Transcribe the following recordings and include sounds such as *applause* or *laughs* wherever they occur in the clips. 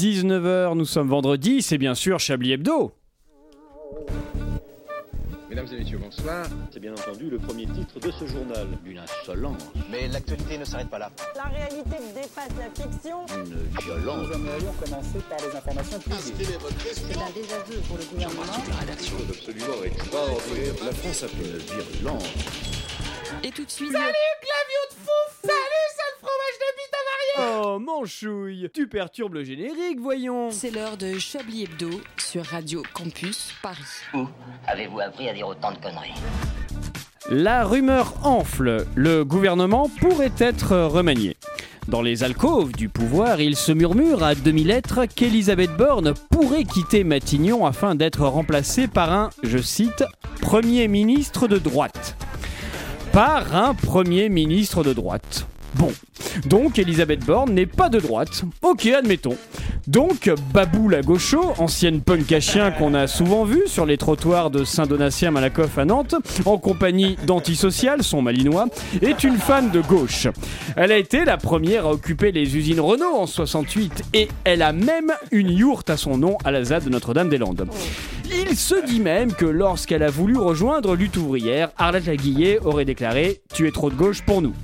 19h, nous sommes vendredi, c'est bien sûr Chablis Hebdo. Mesdames et messieurs, bonsoir. C'est bien entendu le premier titre de ce journal. Une insolence, Mais l'actualité ne s'arrête pas là. La réalité dépasse la fiction. une violence. Nous aimerions commencer par les informations privées. C'est un désaveu pour le gouvernement. absolument extraordinaire. La France a fait une virulence. Et tout de suite, Oh, manchouille, tu perturbes le générique, voyons. c'est l'heure de Chablis Hebdo sur Radio Campus Paris. Où avez-vous appris à dire autant de conneries La rumeur enfle, le gouvernement pourrait être remanié. Dans les alcôves du pouvoir, il se murmure à demi-lettres qu'Elisabeth Borne pourrait quitter Matignon afin d'être remplacée par un, je cite, Premier ministre de droite. Par un Premier ministre de droite. Bon, donc Elisabeth Borne n'est pas de droite. Ok, admettons. Donc Babou la ancienne punk à chien qu'on a souvent vu sur les trottoirs de Saint-Donatien Malakoff à Nantes, en compagnie d'Antisocial, son malinois, est une fan de gauche. Elle a été la première à occuper les usines Renault en 68 et elle a même une yourte à son nom à la ZAD de Notre-Dame-des-Landes. Il se dit même que lorsqu'elle a voulu rejoindre lutte ouvrière, Arlette Laguillet aurait déclaré « Tu es trop de gauche pour nous ».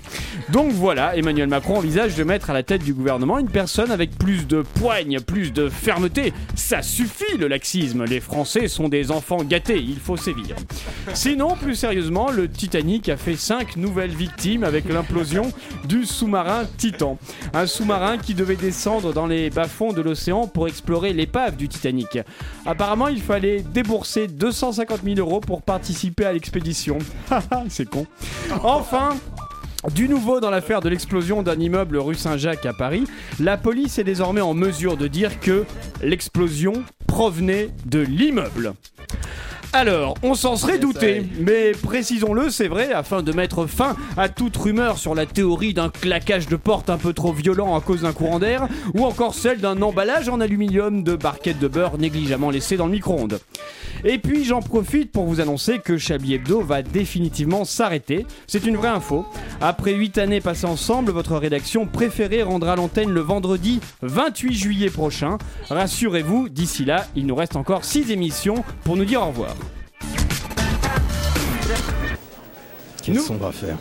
Donc voilà, Emmanuel Macron envisage de mettre à la tête du gouvernement une personne avec plus de poigne, plus de fermeté. Ça suffit le laxisme, les Français sont des enfants gâtés, il faut sévir. Sinon, plus sérieusement, le Titanic a fait 5 nouvelles victimes avec l'implosion du sous-marin Titan. Un sous-marin qui devait descendre dans les bas-fonds de l'océan pour explorer l'épave du Titanic. Apparemment, il fallait débourser 250 000 euros pour participer à l'expédition. *laughs* C'est con. Enfin, du nouveau dans l'affaire de l'explosion d'un immeuble rue Saint-Jacques à Paris, la police est désormais en mesure de dire que l'explosion provenait de l'immeuble. Alors, on s'en serait douté, mais précisons-le, c'est vrai, afin de mettre fin à toute rumeur sur la théorie d'un claquage de porte un peu trop violent à cause d'un courant d'air, ou encore celle d'un emballage en aluminium de barquettes de beurre négligemment laissées dans le micro-ondes. Et puis j'en profite pour vous annoncer que Chablis Hebdo va définitivement s'arrêter. C'est une vraie info. Après 8 années passées ensemble, votre rédaction préférée rendra l'antenne le vendredi 28 juillet prochain. Rassurez-vous, d'ici là, il nous reste encore 6 émissions pour nous dire au revoir. Quel Nous- son on va faire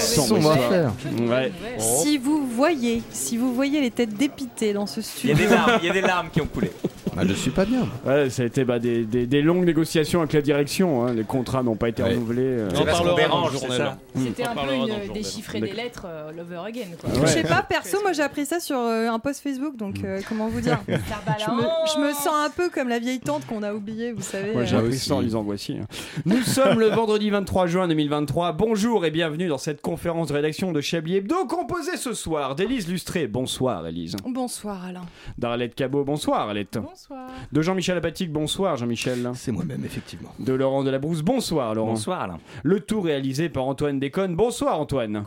Son, Son on va faire Ouais. Si vous voyez, si vous voyez les têtes dépitées dans ce Il y a studio, des larmes, il y a des larmes qui ont coulé. *laughs* Ah, Je suis pas bien. Ouais, ça a été bah, des, des- des longues négociations avec la direction. hein. Les contrats n'ont pas été Ouais. renouvelés. euh. C'est parce qu'on parlera dérange, dans le c'est journal. ça. C'était On un peu une déchiffrer des lettres euh, all over again. Quoi. je sais pas, perso, moi j'ai appris ça sur euh, un post Facebook, donc euh, comment vous dire? *laughs* Je me, je me sens un peu comme la vieille tante qu'on a oubliée, vous savez. Moi j'ai euh. appris aussi. ça en lisant Voici. hein. Nous sommes le vendredi 23 juin 2023. Bonjour et bienvenue dans cette conférence de rédaction de Chablis Hebdo composée ce soir d'Élise Lustré. Bonsoir Élise. Bonsoir Alain. D'Arlette Cabot. Bonsoir Arlette. Bonsoir. De Jean-Michel Apatique. Bonsoir Jean-Michel. C'est moi-même, effectivement. De Laurent Delabrousse. Bonsoir Laurent. Bonsoir Alain. Le tout réalisé par Antoine Déconne. Bonsoir Antoine.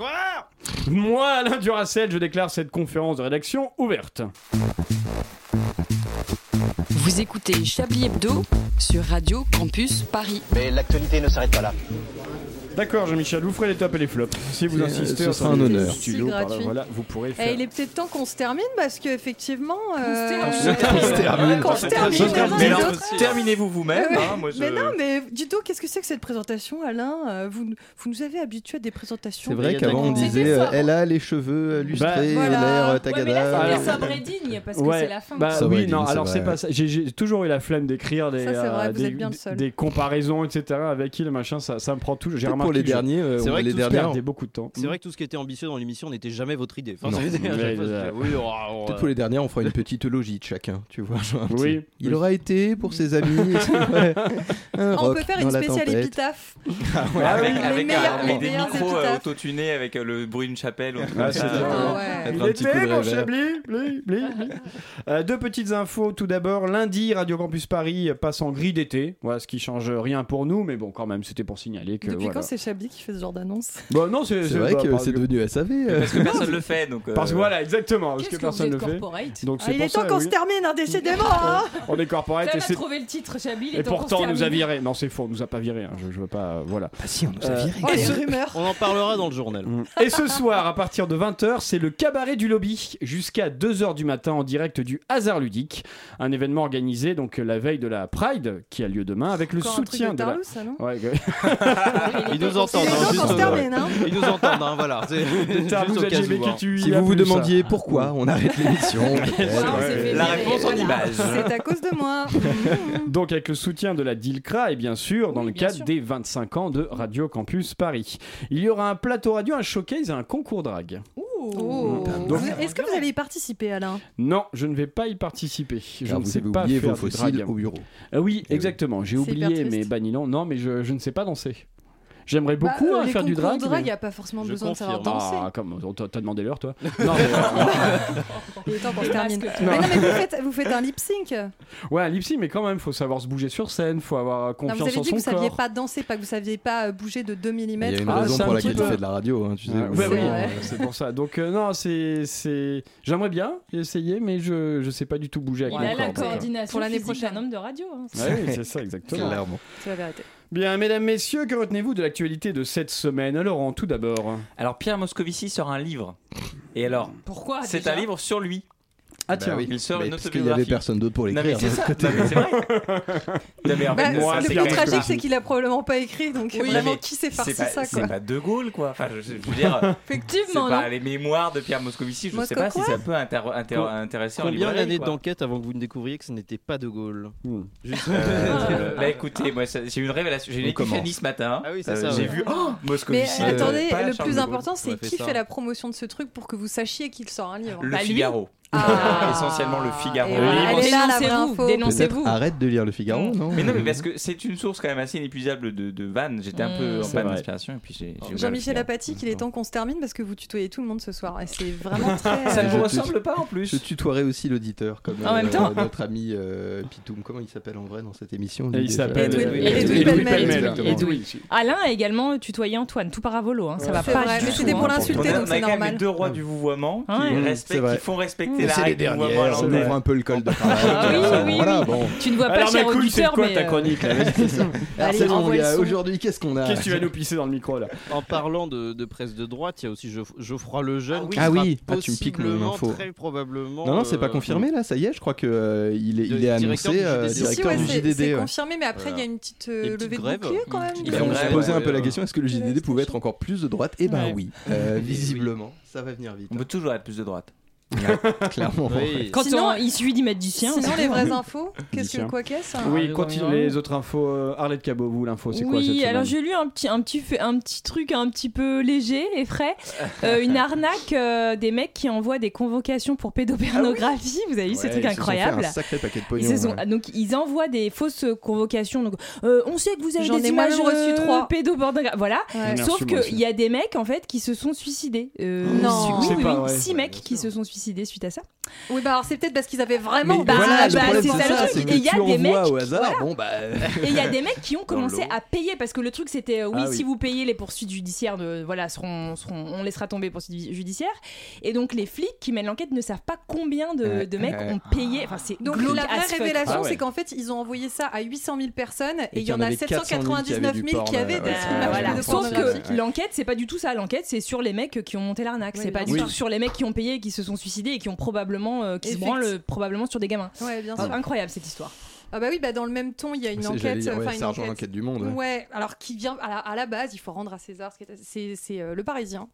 Moi, Alain Duracel, je déclare cette conférence de rédaction ouverte. Vous écoutez Chablis Hebdo sur Radio Campus Paris. Mais l'actualité ne s'arrête pas là. D'accord Jean-Michel, vous ferez les tops et les flops. Si vous C'est- insistez, ce on sera un honneur. Voilà, vous pourrez Eh, faire. il est peut-être temps qu'on se termine parce qu'effectivement. termine. On se termine. Qu'on se termine. Terminez-vous vous-même. Hein, Mais non, mais dites donc, qu'est-ce que c'est que cette présentation, Alain Euh, vous, vous nous avez habitués à des présentations. C'est vrai qu'avant on disait euh, elle a les cheveux euh, lustrés, Bah, voilà. l'air euh, Ouais, mais là, tagada. c'est sobre et digne parce que c'est la fin. Bah oui, non, alors c'est pas ça. J'ai- toujours eu la flemme d'écrire des, euh, comparaisons, etc. Avec qui le machin, ça, me prend tout. J'ai Peut-être remarqué pour les derniers, euh, C'est on- vrai que les tout ce derniers, beaucoup de temps. C'est vrai que tout ce qui était ambitieux dans l'émission n'était jamais votre idée. Oh, oh, Peut-être pour les derniers, on fera une petite logie de chacun, tu vois. genre un petit- Oui. Il aura été pour ses amis. *laughs* On peut faire une spéciale épitaphe. Ouais, avec, des micros euh, auto-tunés avec le bruit d'une chapelle. Ah. Ah Il était mon. Chablis, bli, bli, bli. Euh, Deux petites infos. Tout d'abord, lundi, Radio Campus Paris passe en grille d'été. Voilà, ce qui change rien pour nous, mais bon, quand même, c'était pour signaler que. Depuis voilà. quand c'est Chablis qui fait ce genre d'annonce. Bah non, c'est C'est vrai bah, que c'est devenu SAV. euh. Parce que personne *laughs* le fait, donc. euh, Parce que voilà, exactement, parce que que personne le fait. Donc Ah, il est temps qu'on oui. se termine, hein, décidément *laughs* hein On est corporate va c'est trouver le titre, Chablis. et pourtant on nous a viré. Non, c'est faux, on nous a pas viré. hein, Je, je veux pas, voilà. Ah si, on nous a Euh, viré. Oh, et, ce, On en parlera dans le journal. et ce soir, à partir de 20h, c'est le cabaret du lobby jusqu'à 2h du matin en direct du Hasard ludique, un événement organisé donc la veille de la Pride qui a lieu demain avec le soutien de de la. *laughs* Ils nous entendent. Hein, juste, euh, termine, hein Ils nous entendent, hein, voilà. Hein. Si vous vous demandiez pourquoi on arrête l'émission, *laughs* La réponse en image. C'est à cause de moi. *laughs* Donc avec le soutien de la DILCRA et bien sûr dans le cadre des 25 ans de Radio Campus Paris. Il y aura un plateau radio, un showcase et un concours drague. Oh. Vous- Est-ce que vous allez y participer, Alain? Non, je ne vais pas y participer. Je Car ne vous sais avez pas oublié faire vos fossiles au bureau. Ah oui, oui. exactement. J'ai oublié mes banilons. Non, mais je, je ne sais pas danser. J'aimerais Bah, beaucoup euh, hein, faire du drag. de drague, il mais- n'y a pas forcément Je besoin de savoir danser. Ah, comme t'as demandé l'heure, toi *laughs* Non, mais, euh, *laughs* Il est temps qu'on termine. masques. Mais non, mais vous faites, vous faites un lip sync. ouais, un lip sync, mais quand même, faut savoir se bouger sur scène, faut avoir Non, confiance vous avez en dit son que vous saviez corps. pas danser, pas que vous saviez pas euh, bouger de 2 mm. Il y a une Ah, raison c'est pour un laquelle il peu. fait de la radio, hein, tu sais. Ah, oui, c'est pour ça. Donc euh, non, c'est c'est j'aimerais bien essayer, mais je je sais pas du tout bouger avec Il a la cordes. coordination Pour l'année prochaine. d'un homme de radio. hein. Oui, c'est ça exactement. Clairement. C'est la vérité. Bien, mesdames, messieurs, que retenez-vous de l'actualité de cette semaine? Laurent, tout d'abord. Alors Pierre Moscovici sort un livre. Et alors, Pourquoi c'est déjà? un livre sur lui. Ah Bah tiens, oui. il sort Mais une parce qu'il y avait personne d'autre pour mais l'écrire. c'est mais c'est vrai. *laughs* Mais Bah, moi, le plus Pierre tragique, Moscovici. c'est qu'il a probablement pas écrit, donc Oui, vraiment mais qui s'est farci pas, ça c'est pas De Gaulle quoi. Enfin, je, je veux dire, c'est Effectivement, non les mémoires de Pierre Moscovici. Je sais pas si Moscow ça peut inter- inter- intéresser en Combien d'années d'enquête avant que vous ne découvriez que ce n'était pas De Gaulle Hmm. Juste- Euh, *laughs* Bah écoutez, moi j'ai eu une révélation, j'ai eu une épiphanie ce matin. Ah oui, c'est Euh, ça, J'ai vu oh, Mais Moscovici. euh, euh, attendez, le plus important, c'est qui fait la promotion de ce truc pour que vous sachiez qu'il sort un livre. Le Bah, lui. Figaro. Ah. *laughs* Essentiellement le Figaro. Dénoncez-vous. Peut-être arrête de lire le Figaro, non Mais non, mais parce que c'est une source quand même assez inépuisable de, de vannes. J'étais un peu Mm. en panne d'inspiration et puis j'ai. Jean-Michel. Apathy, qu'il est temps qu'on se termine parce que vous tutoyez tout le monde ce soir et c'est vraiment *laughs* très. Ça ne Je vous ressemble pas en plus. Je tutoierai aussi l'auditeur, comme En même euh, temps. notre ami euh, Pitoum. Comment il s'appelle en vrai dans cette émission il s'appelle euh. Exactement. Alain a également tutoyé Antoine, tout par Avolo. Hein. Ça va C'est pas c'était hein. pour On l'insulter donc c'est normal. deux rois du vouvoiement qui, font respecter La c'est les dernières, on ouvre un peu le col de. Ah Euh, voilà, bon. Tu ne vois pas, cher auditeur, quoi mais. ta euh, chronique *laughs* le aujourd'hui, qu'est-ce qu'on a Qu'est-ce que tu vas nous pisser dans le micro là En parlant de, presse de droite, il y a aussi Geoff- Geoffroy Lejeune. qui Ah oui, ah, tu me piques mon possiblement, info. Très probablement. Non, non, c'est pas euh, confirmé là, ça y est, je crois qu'il il est, annoncé euh, directeur du c'est- JDD. C'est confirmé, mais après il y a une petite euh, levée de bouclier quand même. On se posait un peu la euh, question est-ce que le JDD pouvait être encore plus de droite Eh ben Ouais. oui, Euh, *laughs* visiblement, ça va venir vite, On peut toujours être plus de droite. *laughs* clairement. Oui. Quand Sinon- on- il suffit d'y mettre du sien. Sinon, les vraies hein. infos, qu'est-ce que quoi qu'est-ce Oui, Ah, continue oui, les autres infos. euh, Arlette Cabot, vous l'info, c'est quoi Oui, alors j'ai lu un petit, un, petit, un petit truc un petit peu léger et frais. *laughs* Euh, une arnaque euh, des mecs qui envoient des convocations pour pédopornographie. Vous avez vu ce Ouais, truc ils se sont fait incroyable Un sacré paquet de Ils pognon. sont- ouais. donc ils envoient des fausses convocations. Donc euh, on sait que vous avez des images reçu euh, trois. pédopornographiques. Voilà. Ouais. Sauf qu'il y a des mecs en fait qui se sont suicidés. Euh, Non. oui, oui, oui, six mecs qui se sont suicidés suite à ça. Oui, bah alors c'est peut-être parce qu'ils avaient vraiment. Mais bah, voilà, bah, c'est ça le ça, truc. Et il y a des mecs- au hasard, voilà. bon bah... *laughs* Et il y a des mecs qui ont commencé à payer parce que le truc c'était euh, oui, Ah oui. si vous payez les poursuites judiciaires de voilà seront, seront on laissera tomber les poursuites judiciaires et donc les flics qui mènent l'enquête ne savent pas combien de, de mecs ont payé enfin c'est Donc la vraie fuck. révélation, Ah ouais. c'est qu'en fait, ils ont envoyé ça à 800 000 personnes et il y en a avait 799 000 qui avaient des Euh, images voilà. de Sauf que l'enquête, c'est pas du tout ça. L'enquête, c'est sur les mecs qui ont monté l'arnaque. C'est pas du tout sur les mecs qui ont payé et qui se sont suicidés et qui ont probablement, euh, qui se branlent probablement sur des gamins. Ouais, bien C'est sûr. incroyable cette histoire. Ah bah oui, bah dans le même ton, il y a une enquête. dire, ouais, une enquête- l'enquête du monde. ouais. Ouais, alors qui vient à la, à la base, il faut rendre à César, ce qui est- c'est c'est, euh, le Parisien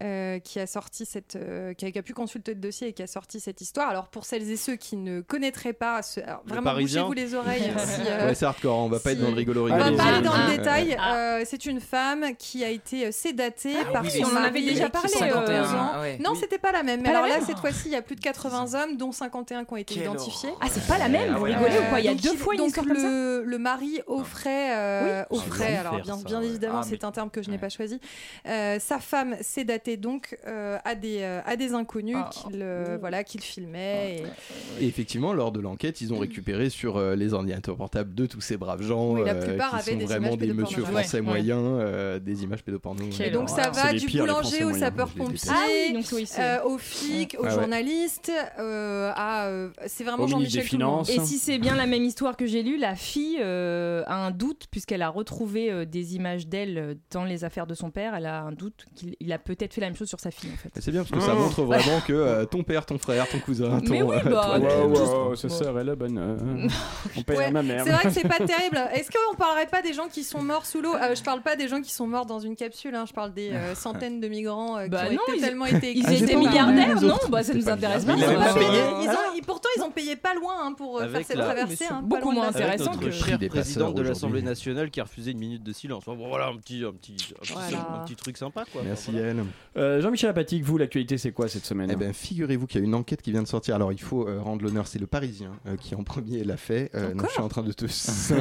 euh, qui a sorti cette, euh, qui, a, qui a pu consulter le dossier et qui a sorti cette histoire. Alors pour celles et ceux qui ne connaîtraient pas, ce- alors, vraiment Parisien bougez-vous les oreilles. *laughs* si, euh, Ouais, c'est hardcore, on va pas si- être dans le rigolo on va rigolo. pas aller dans Ah, le ah, détail. ah. euh, c'est une femme qui a été sédatée par oui, son on en avait mari déjà parlé, a 51, 11 ans. ah ouais. Non, c'était pas la même. Mais alors là, cette fois-ci, il y a plus de 80 hommes, dont 51 qui ont été identifiés. Ah, c'est pas la même. Ah Vous rigolez ou quoi? Il y a deux fois une histoire comme ça? le, le mari offrait, Oui. offrait, Ah, alors bien, évidemment, Ah, c'est un terme que je n'ai pas choisi, sa femme sédatée donc euh, à, des, euh, à des inconnus Ah. qu'il euh, voilà, qu'il filmait. et- Et effectivement, lors de l'enquête, ils ont récupéré sur euh, les ordinateurs portables de tous ces braves gens Oui, la euh, plupart qui avaient sont des vraiment images des pédopornographiques. monsieur français Ouais, moyens, euh, des images pédoporno. Et donc ça va du pires, boulanger au sapeur-pompier, Ah euh, aux flics, aux Ah euh, à euh, c'est vraiment Au Jean-Michel. Et si c'est bien la même histoire que j'ai lue, la fille euh, a un doute puisqu'elle a retrouvé euh, des images d'elle dans les affaires de son père. Elle a un doute qu'il il a peut-être fait la même chose sur sa fille en fait. C'est bien parce que ça Oh. montre vraiment que euh, ton père, ton frère, ton cousin, ton. Mais oui, euh, bah, toi, Wow, wow, juste- sa sœur est la bonne. euh, *laughs* on paye Ouais, à ma mère. C'est vrai que c'est pas *laughs* terrible. Est-ce qu'on parlerait pas des gens qui sont morts sous l'eau? Euh, Je parle pas des gens qui sont morts dans une capsule, hein, je parle des euh, *laughs* centaines de migrants euh, Bah qui ont non, ils- totalement été Ils Ah, j'ai étaient milliardaires, non? Bah ça nous intéresse bien. pas. Ils. Ils ils- pourtant, ils ont payé pas loin hein, pour Avec faire cette traversée. hein, beaucoup moins intéressant que- cher des président de l'Assemblée nationale qui a refusé une minute de silence. Bon, voilà un petit, un petit, un petit, Voilà. un petit truc sympa quoi. Merci Voilà. Yael. Euh, Jean-Michel Apatique, vous, l'actualité, c'est quoi cette semaine Eh ben, figurez-vous qu'il y a une enquête qui vient de sortir. Alors, il faut euh, rendre l'honneur, c'est le Parisien euh, qui en premier l'a fait. Euh, non, je suis en train de te,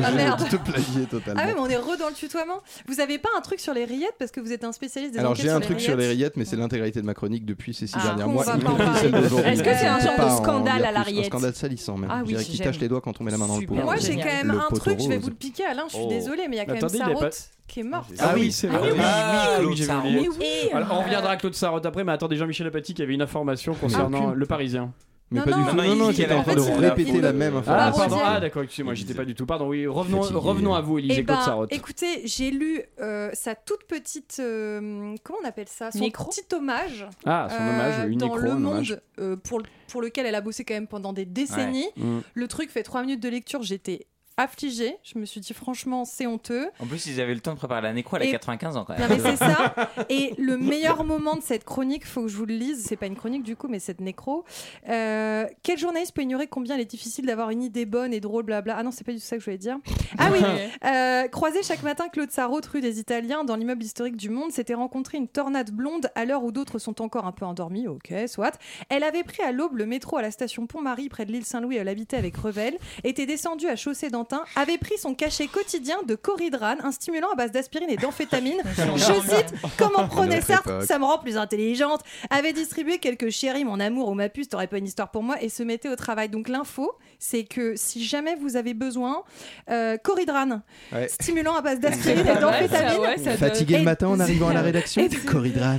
Ah, merde. de te plagier totalement. Ah oui, mais on est re dans le tutoiement. Vous avez pas un truc sur les rillettes? Parce que vous êtes un spécialiste des Alors enquêtes j'ai un truc sur les rillettes. mais c'est l'intégralité de ma chronique depuis ces six Ah, derniers mois. Est-ce que c'est un genre de scandale à la plus. Un rillette scandale salissant même. Ah Je oui, qui tâche les doigts quand on met la main dans le pot. Moi, j'ai quand même un truc, je vais vous le piquer, Alain, je suis Oh. désolée, mais il y a quand même Sarraute qui est morte. Ah oui, c'est Ah vrai. oui, oui, Ah, Claude oui, Sarraute. oublié. Et, Alors, on euh, reviendra à Claude Sarraute après, mais attendez, Jean-Michel Apatique avait une information concernant Ah, le Parisien. Mais Non, pas non, du tout. non, Non, non, il- j'étais en train de répéter la même Ah, information. pardon, Rosier. ah d'accord, excusez-moi, j'étais pas du tout. Pardon, oui, revenons, revenons à vous, Eh Élisée ben, Claude Sarraute. écoutez, j'ai lu euh, sa toute petite. euh, comment on appelle ça? Son Nécro petit hommage. Ah, son euh, hommage, une dans nécro, Le Monde, euh, pour, pour lequel elle a bossé quand même pendant des décennies. Mm. Le truc fait trois minutes de lecture, j'étais affligée. Je me suis dit, franchement, c'est honteux. En plus, ils avaient le temps de préparer la nécro, elle a Et- 95 ans quand Non, même. mais c'est ça. *laughs* Et le meilleur moment de cette chronique, faut que je vous le lise. C'est pas une chronique du coup, mais cette nécro. Euh, quel journaliste peut ignorer combien il est difficile d'avoir une idée bonne et drôle, blabla? Ah non, c'est pas du tout ça que je voulais dire. Ah oui. Euh, croisé chaque matin Claude Sarraute, rue des Italiens, dans l'immeuble historique du Monde, s'était rencontré une tornade blonde à l'heure où d'autres sont encore un peu endormis. Ok, soit. Elle avait pris à l'aube le métro à la station Pont-Marie près de l'île Saint-Louis. Elle habitait avec Revel. Était descendue à Chaussée d'Antin. Avait pris son cachet quotidien de Coridrane, un stimulant à base d'aspirine et d'amphétamine. *laughs* Je cite Comment prenait Notre Sartre. Ça me rend plus intelligente. Avait distribué quelques chéris, mon amour ou ma puce, t'aurais pas une histoire pour moi, et se mettait au travail. Donc l'info, c'est que si jamais vous avez besoin, euh, Coridrane, Ouais. stimulant à base d'aspirine et Ouais, d'amphétamine. ouais, ça Fatigué le matin en arrivant à la *laughs* rédaction.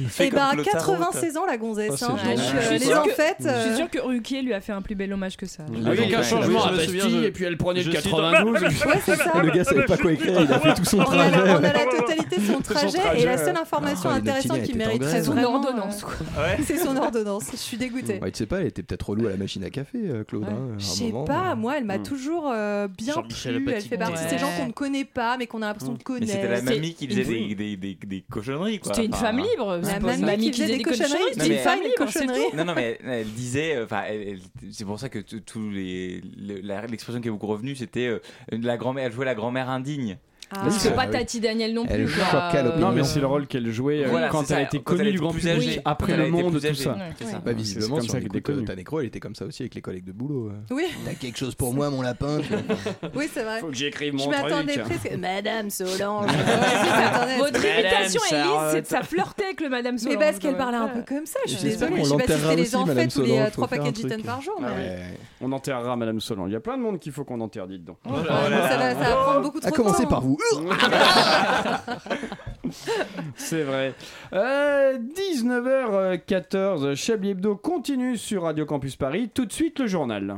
Fais Et comme bah, Claude 96 ans, la Oh, gonzesse. c'est hein. Donc, euh, suis les sûre que- enfêtes. Je euh, suis sûr que Ruquier lui a fait un plus bel hommage que ça. Avec un enfants, changement à Bastille, et puis elle prenait le suis 92. Ouais, c'est ça. Le gars savait pas quoi écrire, il a fait tout son On a, trajet. la, on a la totalité de son trajet, trajet, et la ouais. seule information Ah, intéressante qui mériterait. Son vraiment. ordonnance, euh, quoi. *laughs* C'est son ordonnance. Je suis dégoûtée. Bah, tu sais pas, elle était peut-être relou à la machine à café, euh, Claude. Ouais. hein, Je sais pas, moi elle m'a Hmm. toujours euh, bien plu. Elle fait partie de ces Ouais. gens qu'on ne connaît pas mais qu'on a l'impression de connaître. c'était la mamie qui faisait une- des, des, des, des cochonneries. C'était une femme libre. La mamie qui faisait des cochonneries, c'était une femme libre. Non, non, mais elle, disait, euh, c'est pour ça que tous les, l'expression qui est beaucoup revenue, c'était euh, la grand-mère, elle jouait la grand-mère indigne. Ah. C'est Ah pas. Tati Daniel non Elle plus. à l'opinion. Non, mais c'est le rôle qu'elle jouait euh, Voilà, quand elle ça, était elle connue du grand plus public, âgée, après elle le monde, tout ça. Bah, C'est visiblement, comme ça qu'elle était écoute connue. ta nécro, elle était comme ça aussi avec les collègues de boulot. euh. Oui, T'as quelque chose pour moi, mon lapin oui c'est vrai. Faut que j'écrive Je mon m'attendais truc. presque. Madame Solange. *laughs* Je m'attendais à Votre ce que- imitation, Madame Elise, c'est de ça flirter avec le Madame Mais Solange. parce qu'elle parlait un peu comme ça, je suis désolée. Je sais pas si c'était les Madame enfêtes ou les Solange, euh, paquets de gitanes par jour. mais- Ouais. On enterrera Madame Solange. Il y a plein de monde qu'il faut qu'on enterre, dites donc. Ouais, ça, va, prendre beaucoup trop À de commencer temps. par vous. *laughs* C'est vrai. Euh, 19h14, Chablis Hebdo continue sur Radio Campus Paris. Tout de suite, le journal.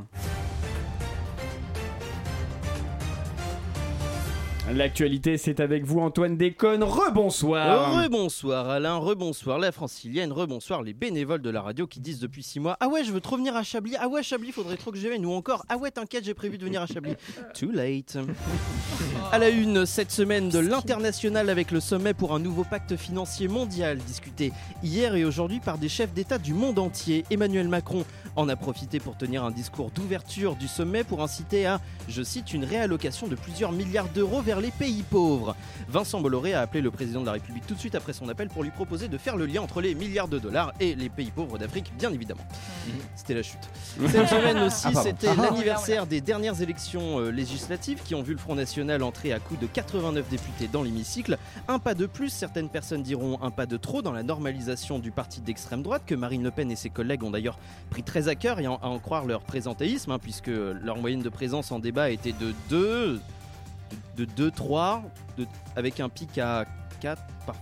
L'actualité, c'est avec vous, Antoine Déconne. Rebonsoir. Rebonsoir Alain, rebonsoir la francilienne, rebonsoir les bénévoles de la radio qui disent depuis 6 mois Ah ouais, je veux trop venir à Chablis, ah ouais, Chablis, faudrait trop que je vienne, ou encore Ah ouais, t'inquiète, j'ai prévu de venir à Chablis. Too late. À la une, cette semaine de l'international avec le sommet pour un nouveau pacte financier mondial discuté hier et aujourd'hui par des chefs d'État du monde entier. Emmanuel Macron en a profité pour tenir un discours d'ouverture du sommet pour inciter à, je cite, une réallocation de plusieurs milliards d'euros vers les pays pauvres. Vincent Bolloré a appelé le président de la République tout de suite après son appel pour lui proposer de faire le lien entre les milliards de dollars et les pays pauvres d'Afrique, bien évidemment. C'était la chute. *laughs* Cette semaine aussi, Ah, c'était Ah, l'anniversaire des dernières élections euh, législatives qui ont vu le Front National entrer à coup de 89 députés dans l'hémicycle. Un pas de plus, certaines personnes diront un pas de trop dans la normalisation du parti d'extrême droite que Marine Le Pen et ses collègues ont d'ailleurs pris très à cœur et en- à en croire leur présentéisme, hein, puisque leur moyenne de présence en débat était de 2, de 2, 3, de- avec un pic à 4 par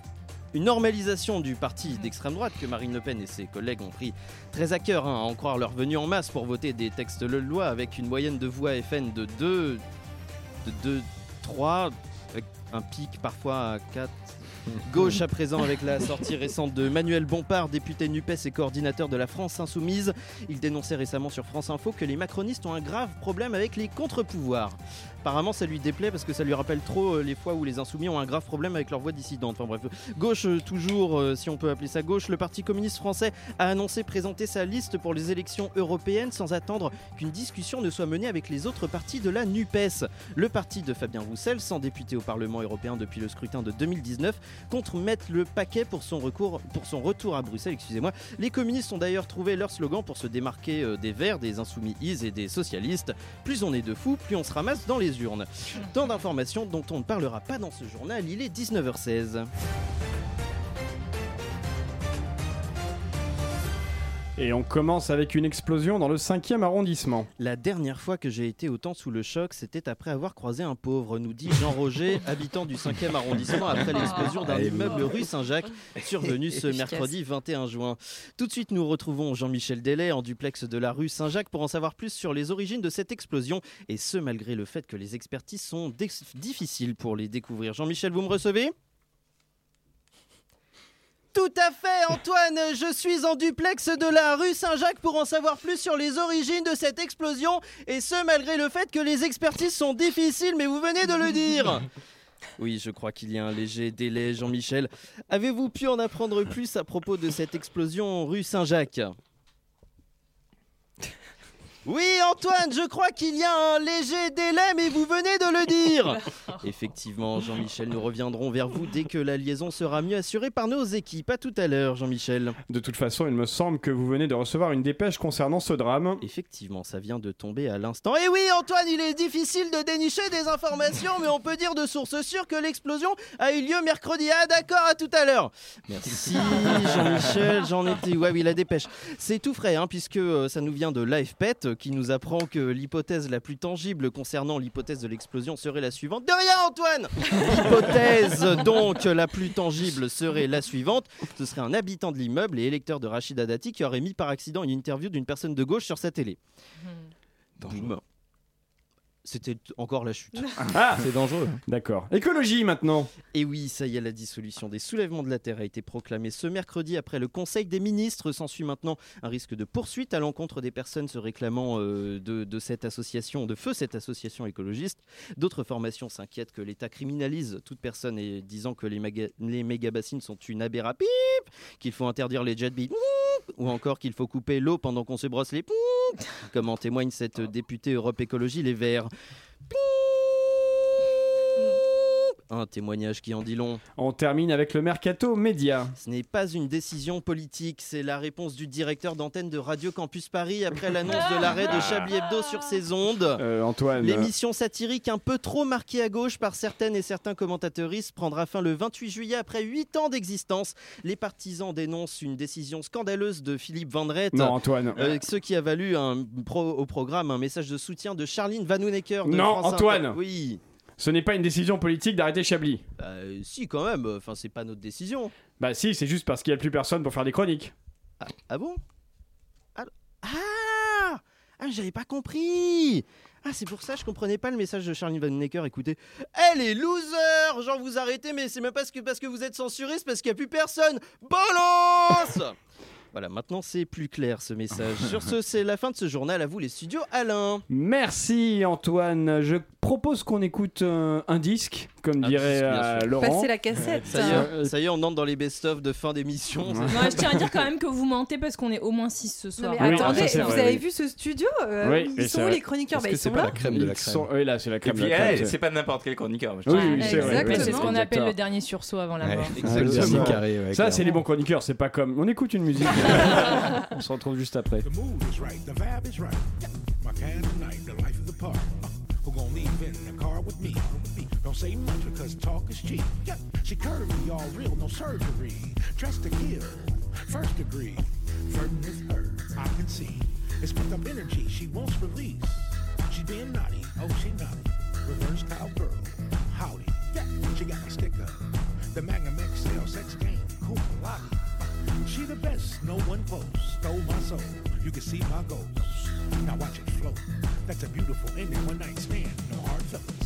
une normalisation du parti d'extrême droite que Marine Le Pen et ses collègues ont pris très à cœur, hein, à en croire leur venue en masse pour voter des textes de loi avec une moyenne de voix FN de 2, de 2 3, avec un pic parfois à 4. Gauche à présent avec la sortie récente de Manuel Bompard, député NUPES et coordinateur de la France Insoumise. Il dénonçait récemment sur France Info que les macronistes ont un grave problème avec les contre-pouvoirs. Apparemment, ça lui déplaît parce que ça lui rappelle trop euh, les fois où les insoumis ont un grave problème avec leur voix dissidente. Enfin bref, gauche euh, toujours, euh, si on peut appeler ça gauche, le Parti communiste français a annoncé présenter sa liste pour les élections européennes sans attendre qu'une discussion ne soit menée avec les autres partis de la NUPES. Le parti de Fabien Roussel, sans député au Parlement européen depuis le scrutin de 2019, compte mettre le paquet pour son, recours, pour son retour à Bruxelles. Excusez-moi. Les communistes ont d'ailleurs trouvé leur slogan pour se démarquer des Verts, des Insoumis et des socialistes. Plus on est de fous, plus on se ramasse dans les urnes. Tant d'informations dont on ne parlera pas dans ce journal, il est 19h16. Et on commence avec une explosion dans le 5e arrondissement. La dernière fois que j'ai été autant sous le choc, c'était après avoir croisé un pauvre, nous dit Jean-Roger, *laughs* habitant du 5e arrondissement, après l'explosion d'un Ah, immeuble rue Saint-Jacques, survenu ce mercredi 21 juin. Tout de suite, nous retrouvons Jean-Michel Delay en duplex de la rue Saint-Jacques pour en savoir plus sur les origines de cette explosion, et ce malgré le fait que les expertises sont difficiles pour les découvrir. Jean-Michel, vous me recevez? Tout à fait, Antoine. Je suis en duplex de la rue Saint-Jacques pour en savoir plus sur les origines de cette explosion, et ce malgré le fait que les expertises sont difficiles, mais vous venez de le dire. *laughs* Oui, je crois qu'il y a un léger délai, Jean-Michel. Avez-vous pu en apprendre plus à propos de cette explosion rue Saint-Jacques? Oui, Antoine, je crois qu'il y a un léger délai, mais vous venez de le dire. *laughs* Effectivement, Jean-Michel, nous reviendrons vers vous dès que la liaison sera mieux assurée par nos équipes. À tout à l'heure, Jean-Michel. De toute façon, il me semble que vous venez de recevoir une dépêche concernant ce drame. Effectivement, ça vient de tomber à l'instant. Et oui, Antoine, il est difficile de dénicher des informations, mais on peut dire de source sûre que l'explosion a eu lieu mercredi. Ah, d'accord, à tout à l'heure. Merci, Jean-Michel. J'en étais. Ouais, oui, la dépêche. C'est tout frais, hein, puisque euh, ça nous vient de l'AFPET, euh, qui nous apprend que l'hypothèse la plus tangible concernant l'hypothèse de l'explosion serait la suivante. De rien, Antoine L'hypothèse, donc, la plus tangible serait la suivante. Ce serait un habitant de l'immeuble et électeur de Rachida Dati qui aurait mis par accident une interview d'une personne de gauche sur sa télé. Boum. C'était encore la chute. *laughs* Ah C'est dangereux. D'accord. Écologie maintenant. Et oui, ça y est, la dissolution des soulèvements de la Terre a été proclamée ce mercredi après le Conseil des ministres. S'ensuit maintenant un risque de poursuite à l'encontre des personnes se réclamant euh, de, de cette association, de feu cette association écologiste. D'autres formations s'inquiètent que l'État criminalise toute personne et disant que les, maga- les méga-bassines sont une aberration, Pip qu'il faut interdire les jet beats, ou encore qu'il faut couper l'eau pendant qu'on se brosse les comme en témoigne cette députée Europe Écologie Les Verts. Bing! Un témoignage qui en dit long. On termine avec le mercato média. Ce n'est pas une décision politique, c'est la réponse du directeur d'antenne de Radio Campus Paris après l'annonce de l'arrêt de Chablis Hebdo sur ses ondes. Euh, Antoine. L'émission satirique un peu trop marquée à gauche par certaines et certains commentateuristes prendra fin le 28 juillet après 8 ans d'existence. Les partisans dénoncent une décision scandaleuse de Philippe Vandrette. Non, Antoine. Euh, ce qui a valu un pro- au programme un message de soutien de Charline Vanhoenacker. de Non, France Antoine. Inter. Oui. Ce n'est pas une décision politique d'arrêter Chablis. Bah, euh, si, quand même. Enfin, c'est pas notre décision. Bah si, c'est juste parce qu'il n'y a plus personne pour faire des chroniques. Ah, ah bon? Ah, ah Ah, j'avais pas compris Ah, c'est pour ça, je comprenais pas le message de Charlie Van Necker. Écoutez, elle est loser Genre, vous arrêtez, mais c'est même pas parce que, parce que vous êtes censuré, c'est parce qu'il n'y a plus personne Balance *laughs* Voilà, maintenant c'est plus clair ce message. *laughs* Sur ce, c'est la fin de ce journal. À vous les studios, Alain Merci Antoine. Je propose qu'on écoute euh, un disque, comme Un dirait disque, bien euh. Laurent. Passer la cassette. Ça y, est, ça y est, on entre dans les best-of de fin d'émission. Non, je tiens à dire quand même que vous mentez parce qu'on est au moins 6 ce Non, soir. mais Oui, attendez, ah, ça, c'est vous vrai, avez oui. vu ce studio euh, Oui, Ils c'est sont où vrai. les chroniqueurs Bah, que Ils c'est sont pas là. la crème de la Ils crème sont- Oui, là, c'est la Et crème puis, de la crème. eh, c'est- c'est pas n'importe quel chroniqueur. moi, je Oui, tiens à- oui, c'est vrai. Exactement. Ouais, c'est ce qu'on appelle le dernier sursaut avant la Ouais. mort. Ah, C'est le exactement. dernier carré, ouais, Ça, clairement. c'est les bons chroniqueurs, c'est pas comme. On écoute une musique. On se retrouve juste après. Uh? Don't say much because talk is cheap. Yeah, she curvy, all real, no surgery. Dressed to kill, first degree. Flirting with her, I can see. It's pent up energy she won't release. Being naughty, oh she naughty. Reverse cowgirl, howdy. Yeah, she got my sticker. The Magnum XL sex game, cool, lottie. She the best, no one close. Stole my soul, you can see my goals. Now watch it flow. That's a beautiful ending, one night stand, no hard feelings.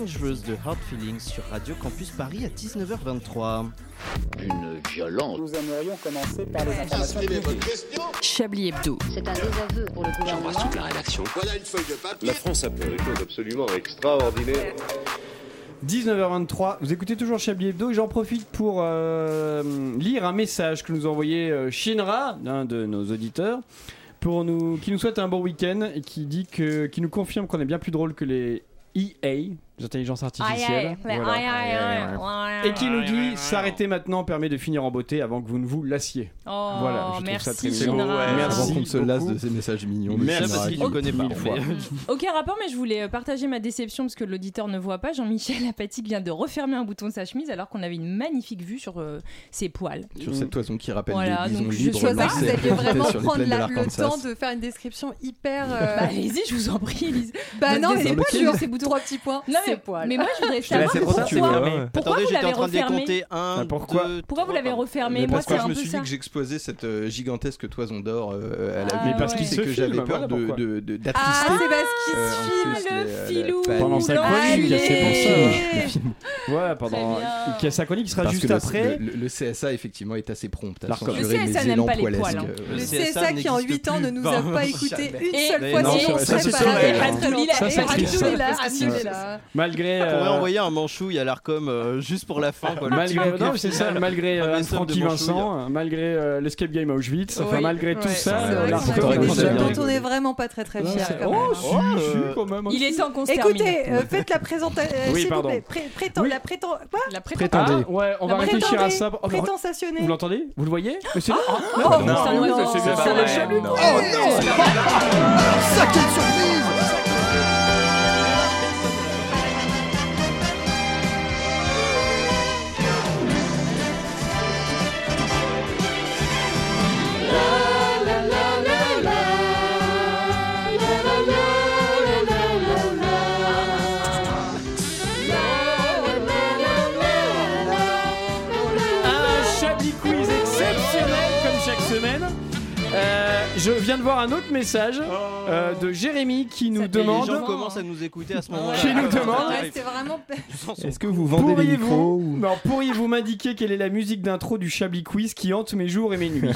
Dangerous de Hard Feelings sur Radio Campus Paris à 19h23. Une violence. Nous aimerions commencer par les informations. Chablis Hebdo. C'est un désaveu pour le gouvernement. la rédaction. Voilà une feuille de papier. La France a fait des choses absolument extraordinaires. 19h23, vous écoutez toujours Chablis Hebdo et j'en profite pour euh, lire un message que nous a envoyé euh, Shinra, l'un de nos auditeurs, pour nous, qui nous souhaite un bon week-end et qui dit que, qui nous confirme qu'on est bien plus drôle que les EA, intelligences artificielles. Voilà. Et qui nous dit s'arrêter maintenant permet de finir en beauté avant que vous ne vous lassiez. Oh, voilà, je trouve merci, ça très mignon. Avant Merci qu'on se lasse de ces messages mignons. Merci. Parce qu'il qui ne connaît pas, *laughs* Aucun rapport, mais je voulais euh, partager ma déception parce que l'auditeur ne voit pas. Jean-Michel Apathique vient de refermer un bouton de sa chemise alors qu'on avait une magnifique vue sur euh, ses poils. Sur cette toison qui rappelle Voilà, des donc je pensais que vous alliez vraiment prendre la- le temps de faire une description hyper. euh, *laughs* Bah, allez-y, je vous en prie, Elise. Bah non, mais c'est pas dur. ces boutons. Trois petits points. Non, mais, moi, je voudrais savoir pourquoi, pourquoi Attendez, vous j'étais en l'avez train de refermé décompter 1, pourquoi 2, Pourquoi vous l'avez refermé Mais Moi, parce c'est que je un me peu suis ça. dit que j'exposais cette euh, gigantesque toison d'or euh, à la Ah, vue. Mais parce C'est qu'il se que filme, j'avais peur de- pourquoi. de- de- Ah, d'attrister. c'est parce qu'il euh, se en filme. le euh, filou. Pendant sa chronique, c'est pour ça. Allez. le film. Ouais, pendant. Très bien. Qui a sa chronique qui sera Parce juste que le- après. Le, le CSA, effectivement, est assez prompt à censurer Le mes CSA n'aime élans pas les poilesques. poils, hein. euh, Le Le CSA CSA qui en n'existe 8 ans ne plus. nous a pas écouté Et- une seule Mais fois. non, on serait ça, c'est pas Ça, triste, ça. Malgré. On pourrait euh, envoyer un manchouille à l'Arcom euh, juste pour la fin. Quoi, Malgré, non, c'est ça, malgré euh, manchouille. Vincent, malgré euh, l'Escape Game à Auschwitz, enfin malgré tout ouais, ça, c'est vrai la qu'on a photo fait des est choses géniale. dont on est vraiment pas très très quand Oh, si, quand même. Il est temps qu'on se. Écoutez, faites la présentation. Oui, s'il vous pardon. La prétend. Quoi La Prétendez. Ah, ouais, on va réfléchir à ça. Oh, vous- prétenstationner. Vous l'entendez Vous le voyez Mais c'est- Ah, Oh, non, non, non, c'est un oiseau, c'est- le. Oh non Ça, quelle surprise Euh, je viens de voir un autre message euh, de Jérémy qui nous demande. Les gens commencent à nous écouter à ce moment-là. Qui nous demande Ouais, c'est vraiment. Est-ce que vous vendez les micros ou- non, pourriez-vous m'indiquer quelle est la musique d'intro du Chablis Quiz qui hante mes jours et mes nuits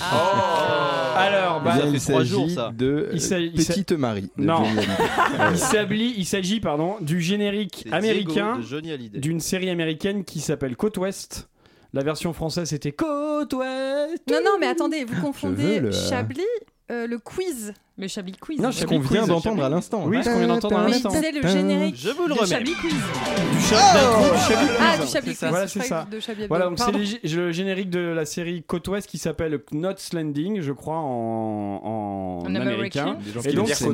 Alors, bah, Bien, il s'agit de il Petite Marie. de Non. *laughs* Il s'agit, pardon, du générique américain d'une série américaine qui s'appelle Côte Ouest. La version française c'était Côte Ouest. Non, non, mais attendez, vous confondez le- Chablis, euh, le quiz. Le Chablis Quiz. Non, Ce qu'on vient d'entendre à l'instant. Oui, ce qu'on vient d'entendre à l'instant. disais le générique. Je vous le remets. Chablis Quiz. Du Chablis Quiz. Ah, du Chablis quiz. Voilà, c'est ça. De Chablis Voilà, donc c'est le, gé- le générique de la série Côte Ouest qui s'appelle Knots Landing, je crois, en, américain. Et donc, c'est-.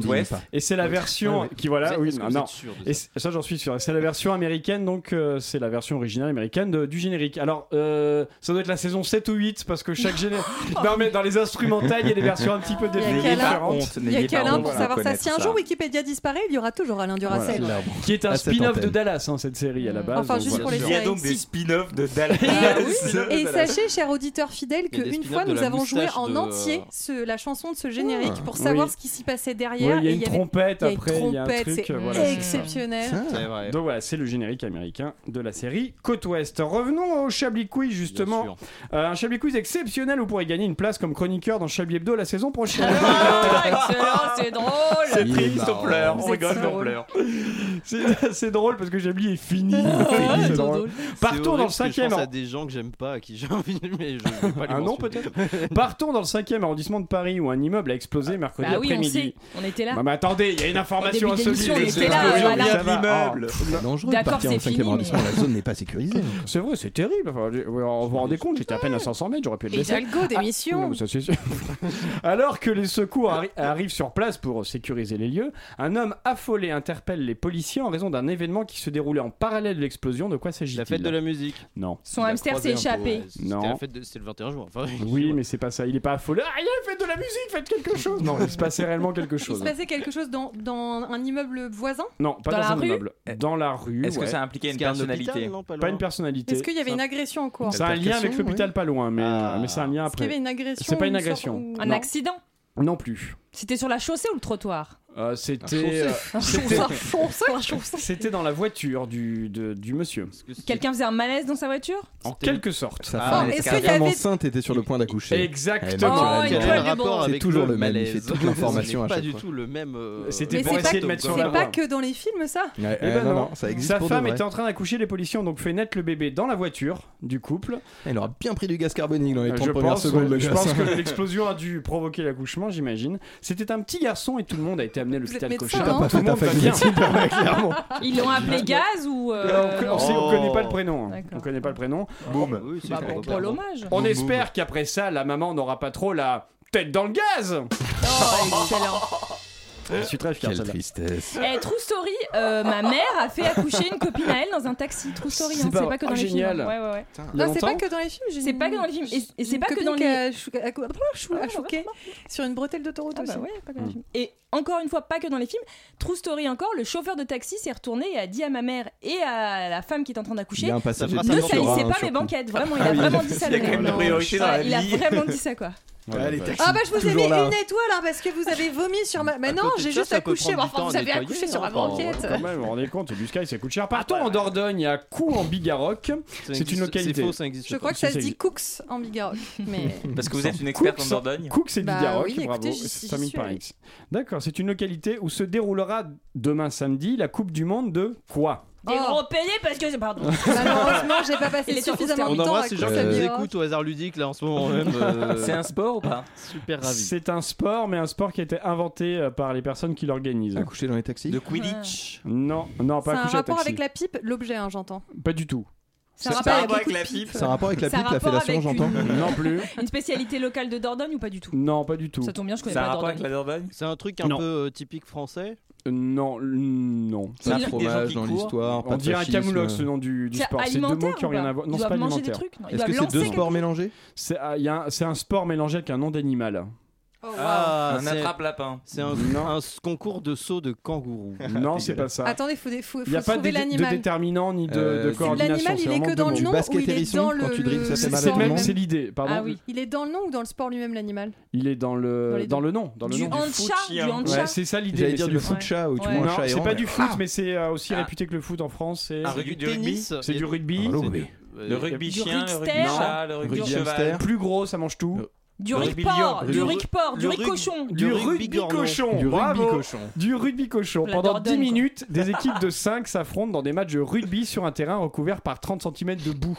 Et c'est la version qui, voilà, oui, non, Et ça j'en suis sûr. C'est la version américaine, donc euh, c'est la version originale américaine du générique. Alors, euh, ça doit être la saison 7 ou 8, parce que chaque *laughs* générique. non, mais dans les instrumentales, il y a des versions un petit peu différentes. Il y a honte pour savoir ça. Si un jour Wikipédia disparaît, il y aura toujours Alain Duracell. Qui est un spin-off de. Dallas, hein, cette série à la base. Enfin, juste pour les Il y a donc des spin-offs de Dallas. Et *laughs* sachez, cher auditeur fidèle, Il y a des qu'une fois nous avons joué en entier la chanson de ce générique pour savoir ce qui s'y passait derrière. il y a Et une trompette après, il y a un trompette, truc. euh, exceptionnel. Donc voilà, c'est le générique américain de la série Côte Ouest. Revenons au Chablis Quiz justement. Euh, un Chablis Quiz exceptionnel, vous pourrez gagner une place comme chroniqueur dans Chablis Hebdo la saison prochaine. Ah, *laughs* excellent, *laughs* c'est drôle. C'est triste, marrant. on pleure, on rigole, mais on drôle. pleure. c'est c'est drôle parce que Chablis est fini. Partons dans le cinquième. Je pense à des gens que j'aime pas, à qui j'ai *laughs* envie, mais je vais pas les Un nom mentionner. peut-être Partons dans le cinquième arrondissement de Paris où un immeuble a explosé mercredi Bah oui, on après-midi. sait. On était là. Non mais attendez, il y a une information insolite. on C'est était là, l'immeuble. C'est dangereux de D'accord, partir c'est 5 fini, arrondissement. La zone n'est pas sécurisée. *laughs* C'est vrai, c'est terrible. Vous vous rendez compte, j'étais à peine à 500 mètres, j'aurais pu le laisser. Hidalgo d'émission. Sûr. Alors que les secours arri- arrivent sur place pour sécuriser les lieux, un homme affolé interpelle les policiers en raison d'un événement qui se déroulait en parallèle de l'explosion. De quoi s'agit-il? La fête de la musique. Non. Son hamster s'est échappé. ouais. C'était Non. la fête de- C'est le 21 juin. Enfin, *laughs* Oui, mais c'est pas ça. Il est pas affolé. Ah, il y a la fête de la musique, faites quelque chose. Non, il se passait réellement quelque Il se chose. passait quelque chose dans, dans un immeuble voisin? Non, pas Dans dans, la un rue? immeuble. Dans la rue. Est-ce que ça impliquait une personnalité? non, pas une personnalité. Est-ce qu'il y avait une agression en cours? C'est un lien avec l'hôpital pas loin, mais, Ah. mais c'est un lien Est-ce qu'il y après. avait une agression C'est pas une agression. ou- Un accident? Non plus. C'était sur la chaussée ou le trottoir? Euh, C'était. euh, C'était- dans la voiture du, de- du monsieur. Quelqu'un faisait un malaise dans sa voiture En quelque sorte. Sa Ah, femme, avait- enceinte était sur le point d'accoucher. Exactement. Oh, Elle bon. C'est toujours le même, il malaise fait toute *laughs* l'information à Pas chaque du fois. tout le même. euh, C'était pour c'est essayer pas- de mettre sur C'est la pas voie. que dans les films, ça Eh ben non, ça existe Sa femme était en train d'accoucher, les policiers ont donc fait naître le bébé dans la voiture du couple. Il aura bien pris du gaz carbonique dans les Euh, 30 je premières secondes. je pense que *laughs* l'explosion a dû provoquer l'accouchement, j'imagine. C'était un petit garçon et tout le monde a été amené à Vous l'hôpital êtes médecin, Cochin. non Pas Tout le fait ta monde va faculté bien. clairement. *laughs* Ils l'ont appelé gaz ou. euh, on, sait- on Oh. connaît pas le prénom. hein. D'accord. On connaît pas le prénom. Boum. Oui, c'est Bah, pas bon, grave. pour l'hommage. On espère qu'après ça, la maman n'aura pas trop la tête dans le gaz. Oh, excellent. Je suis très fier. Quelle tristesse. Eh, true story, euh, ma mère a fait accoucher une copine à elle dans un taxi. True story, C'est hein, pas- c'est pas que dans oh, les génial. films. Ouais, ouais, ouais. A Non, c'est pas que dans les films. C'est pas que dans les films. Et- c'est pas que dans les- a chou- a chou- chou- Ah, a chouqué sur une bretelle d'autoroute Ah aussi. bah ouais, pas que dans Mm. les films. Et encore une fois, pas que dans les films. True story encore, le chauffeur de taxi s'est retourné et a dit à ma mère et à la femme qui est en train d'accoucher ne salissez hein, pas surtout. mes banquettes. Vraiment, il Ah a vraiment dit ça. Il a le quand mec. même une priorité dans Ouais, la Il a vie. vraiment dit ça quoi. Ouais, les taxis, Ah bah je vous ai mis là. une étoile hein, parce que vous avez vomi sur ma. Mais À non, j'ai juste ça accouché. Mais Enfin, vous avez nettoyer, accouché sur ma banquette. Quand même, vous vous rendez compte, c'est du sky, ça coûte cher. Partons en Dordogne, à Cou en Bigarroc. C'est une localité. C'est faux, ça existe Je pas. crois que ça se dit. Cooks en Bigarroc. *laughs* Mais Parce que vous êtes une experte en Dordogne. Cook, c'est Bah Bigarroc, oui, bravo. X. D'accord, c'est une localité où se déroulera demain samedi la Coupe du Monde de quoi? Des oh. gros pédés parce que. Pardon. *laughs* Malheureusement, j'ai pas passé suffisamment de temps. On embrasse les gens qui nous écoutent au hasard ludique là en ce moment même. *laughs* Euh, C'est un sport ou pas Super ravi. C'est un sport, mais un sport qui a été inventé euh, par les personnes qui l'organisent. Accoucher dans les taxis Le Quidditch. Non, non, pas accoucher dans les taxis. C'est un rapport avec la pipe, l'objet, hein, j'entends. Pas du tout. C'est un rapport avec, la pipe. C'est un rapport avec la pipe, la fellation, j'entends. Non plus. Une spécialité locale de Dordogne ou pas du tout Non, pas du tout. Ça tombe bien, je connais pas Dordogne. C'est un truc un peu euh, typique français euh, non, non. C'est un fromage dans l'histoire. On dirait un camoulox le euh. nom du, du sport. C'est deux mots qui n'ont rien à voir. Non, c'est pas alimentaire. Est-ce que c'est deux sports mélangés euh, C'est un sport mélangé avec un nom d'animal. Oh, wow. ah, un attrape-lapin. C'est un, un, concours de saut de kangourou. Non, c'est pas ça. Attendez, faut, faut, Il n'y a pas de, de déterminant ni de, Euh, de coordination. L'animal, il est que dans le nom ou il est dans le. tu C'est le le sport même, c'est l'idée. Pardon. Ah oui, il est dans le nom ou dans le sport lui-même l'animal? Il est dans le dans le nom, dans le Du nom. c'est ça l'idée. J'allais dire c'est du foot chat Non, c'est pas du foot, mais c'est euh, aussi ah. réputé que le foot en France. C'est du c'est du rugby. Ah, le rugby chien, le rugby chat, le rugby cheval. Plus gros, ça mange tout. Du rugby, port, du rugby cochon. Du rugby cochon, du rugby cochon. Du rugby cochon. Pendant 10 minutes, des *laughs* équipes de 5 s'affrontent dans des matchs de rugby sur un terrain recouvert par 30 cm de boue.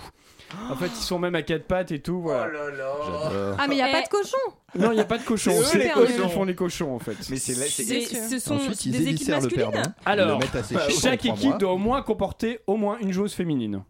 En fait, ils sont même à quatre pattes et tout. Oh voilà. Là là. Ah, mais il n'y a eh. pas de cochon Non, il n'y a pas de cochon. C'est eux qui font les cochons, en fait. Mais c'est Ce sont Ensuite, des équipes masculines. Le perdant, Alors, chaque équipe doit au moins comporter au moins une joueuse féminine.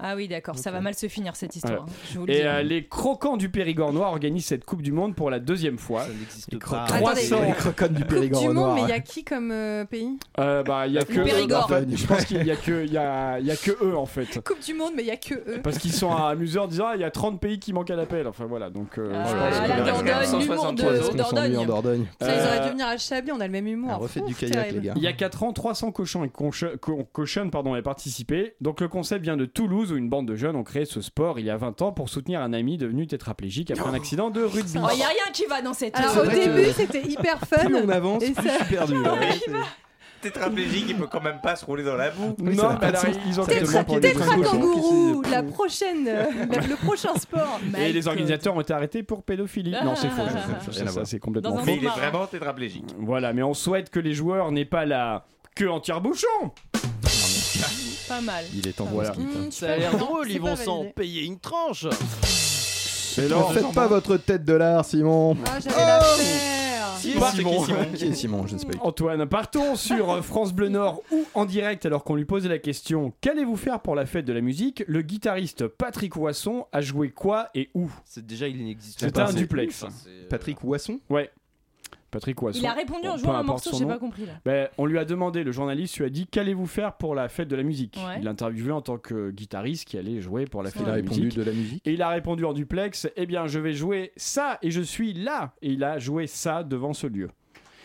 Ah oui, d'accord, ça va euh, mal se finir cette histoire. Hein, et euh, les croquants du Périgord noir organisent cette Coupe du Monde pour la deuxième fois. Ça n'existe pas. 300 Attendez, les croquants du Périgord coupe du. Monde, mais il y a qui comme euh, pays? Bah, il y a que. Périgord. En je pense qu'il y a que, y a, y a, que eux en fait. Coupe du Monde, mais il y a que eux. Parce qu'ils sont amusés en disant ah, il y a 30 pays qui manquent à l'appel. Enfin voilà, donc. Euh, ah, la Dordogne, l'humour de Dordogne. Ils auraient dû venir à Chablis, on a le même humour. Refaites du kayak, les gars. Il y a 4 ans, 300 cochons et cochonnes pardon, avaient participé. Donc le concept vient de Toulouse Toulouse où une bande de jeunes ont créé ce sport il y a 20 ans pour soutenir un ami devenu tétraplégique après un oh. accident de rugby. Oh, il n'y a rien qui va dans cette Alors au début, c'était hyper fun. Plus on avance, et plus ça... je perdu. Tétraplégique, il peut quand même pas se rouler dans la boue. Non, bah, ils ont Tétrakangourou, la prochaine, euh, le prochain sport. Et les organisateurs ont été arrêtés pour pédophilie. non, c'est faux. Ah. Ça c'est complètement faux. Mais il est vraiment tétraplégique. Voilà, mais on souhaite que les joueurs n'aient pas la queue en tire-bouchon. Pas mal. Il est temps voilà. Ça a l'air drôle, ils vont s'en payer une tranche. Mais non, faites pas votre tête de l'art, Simon. Ah, Simon. Je ne pas. Antoine, partons sur *laughs* France Bleu Nord ou en direct alors qu'on lui posait la question qu'allez-vous faire pour la fête de la musique? Le guitariste Patrick Wasson a joué quoi et où? C'est déjà il n'existe pas. C'est un duplex. Euh, Patrick Wasson? Ouais. Patrick Il a répondu en jouant un morceau, j'ai pas compris. Là. Ben, on lui a demandé, le journaliste lui a dit Qu'allez-vous faire pour la fête de la musique? Il l'a interviewé en tant que guitariste qui allait jouer pour la fête de la, musique. Et il a répondu en duplex Eh bien, je vais jouer ça et je suis là. Et il a joué ça devant ce lieu.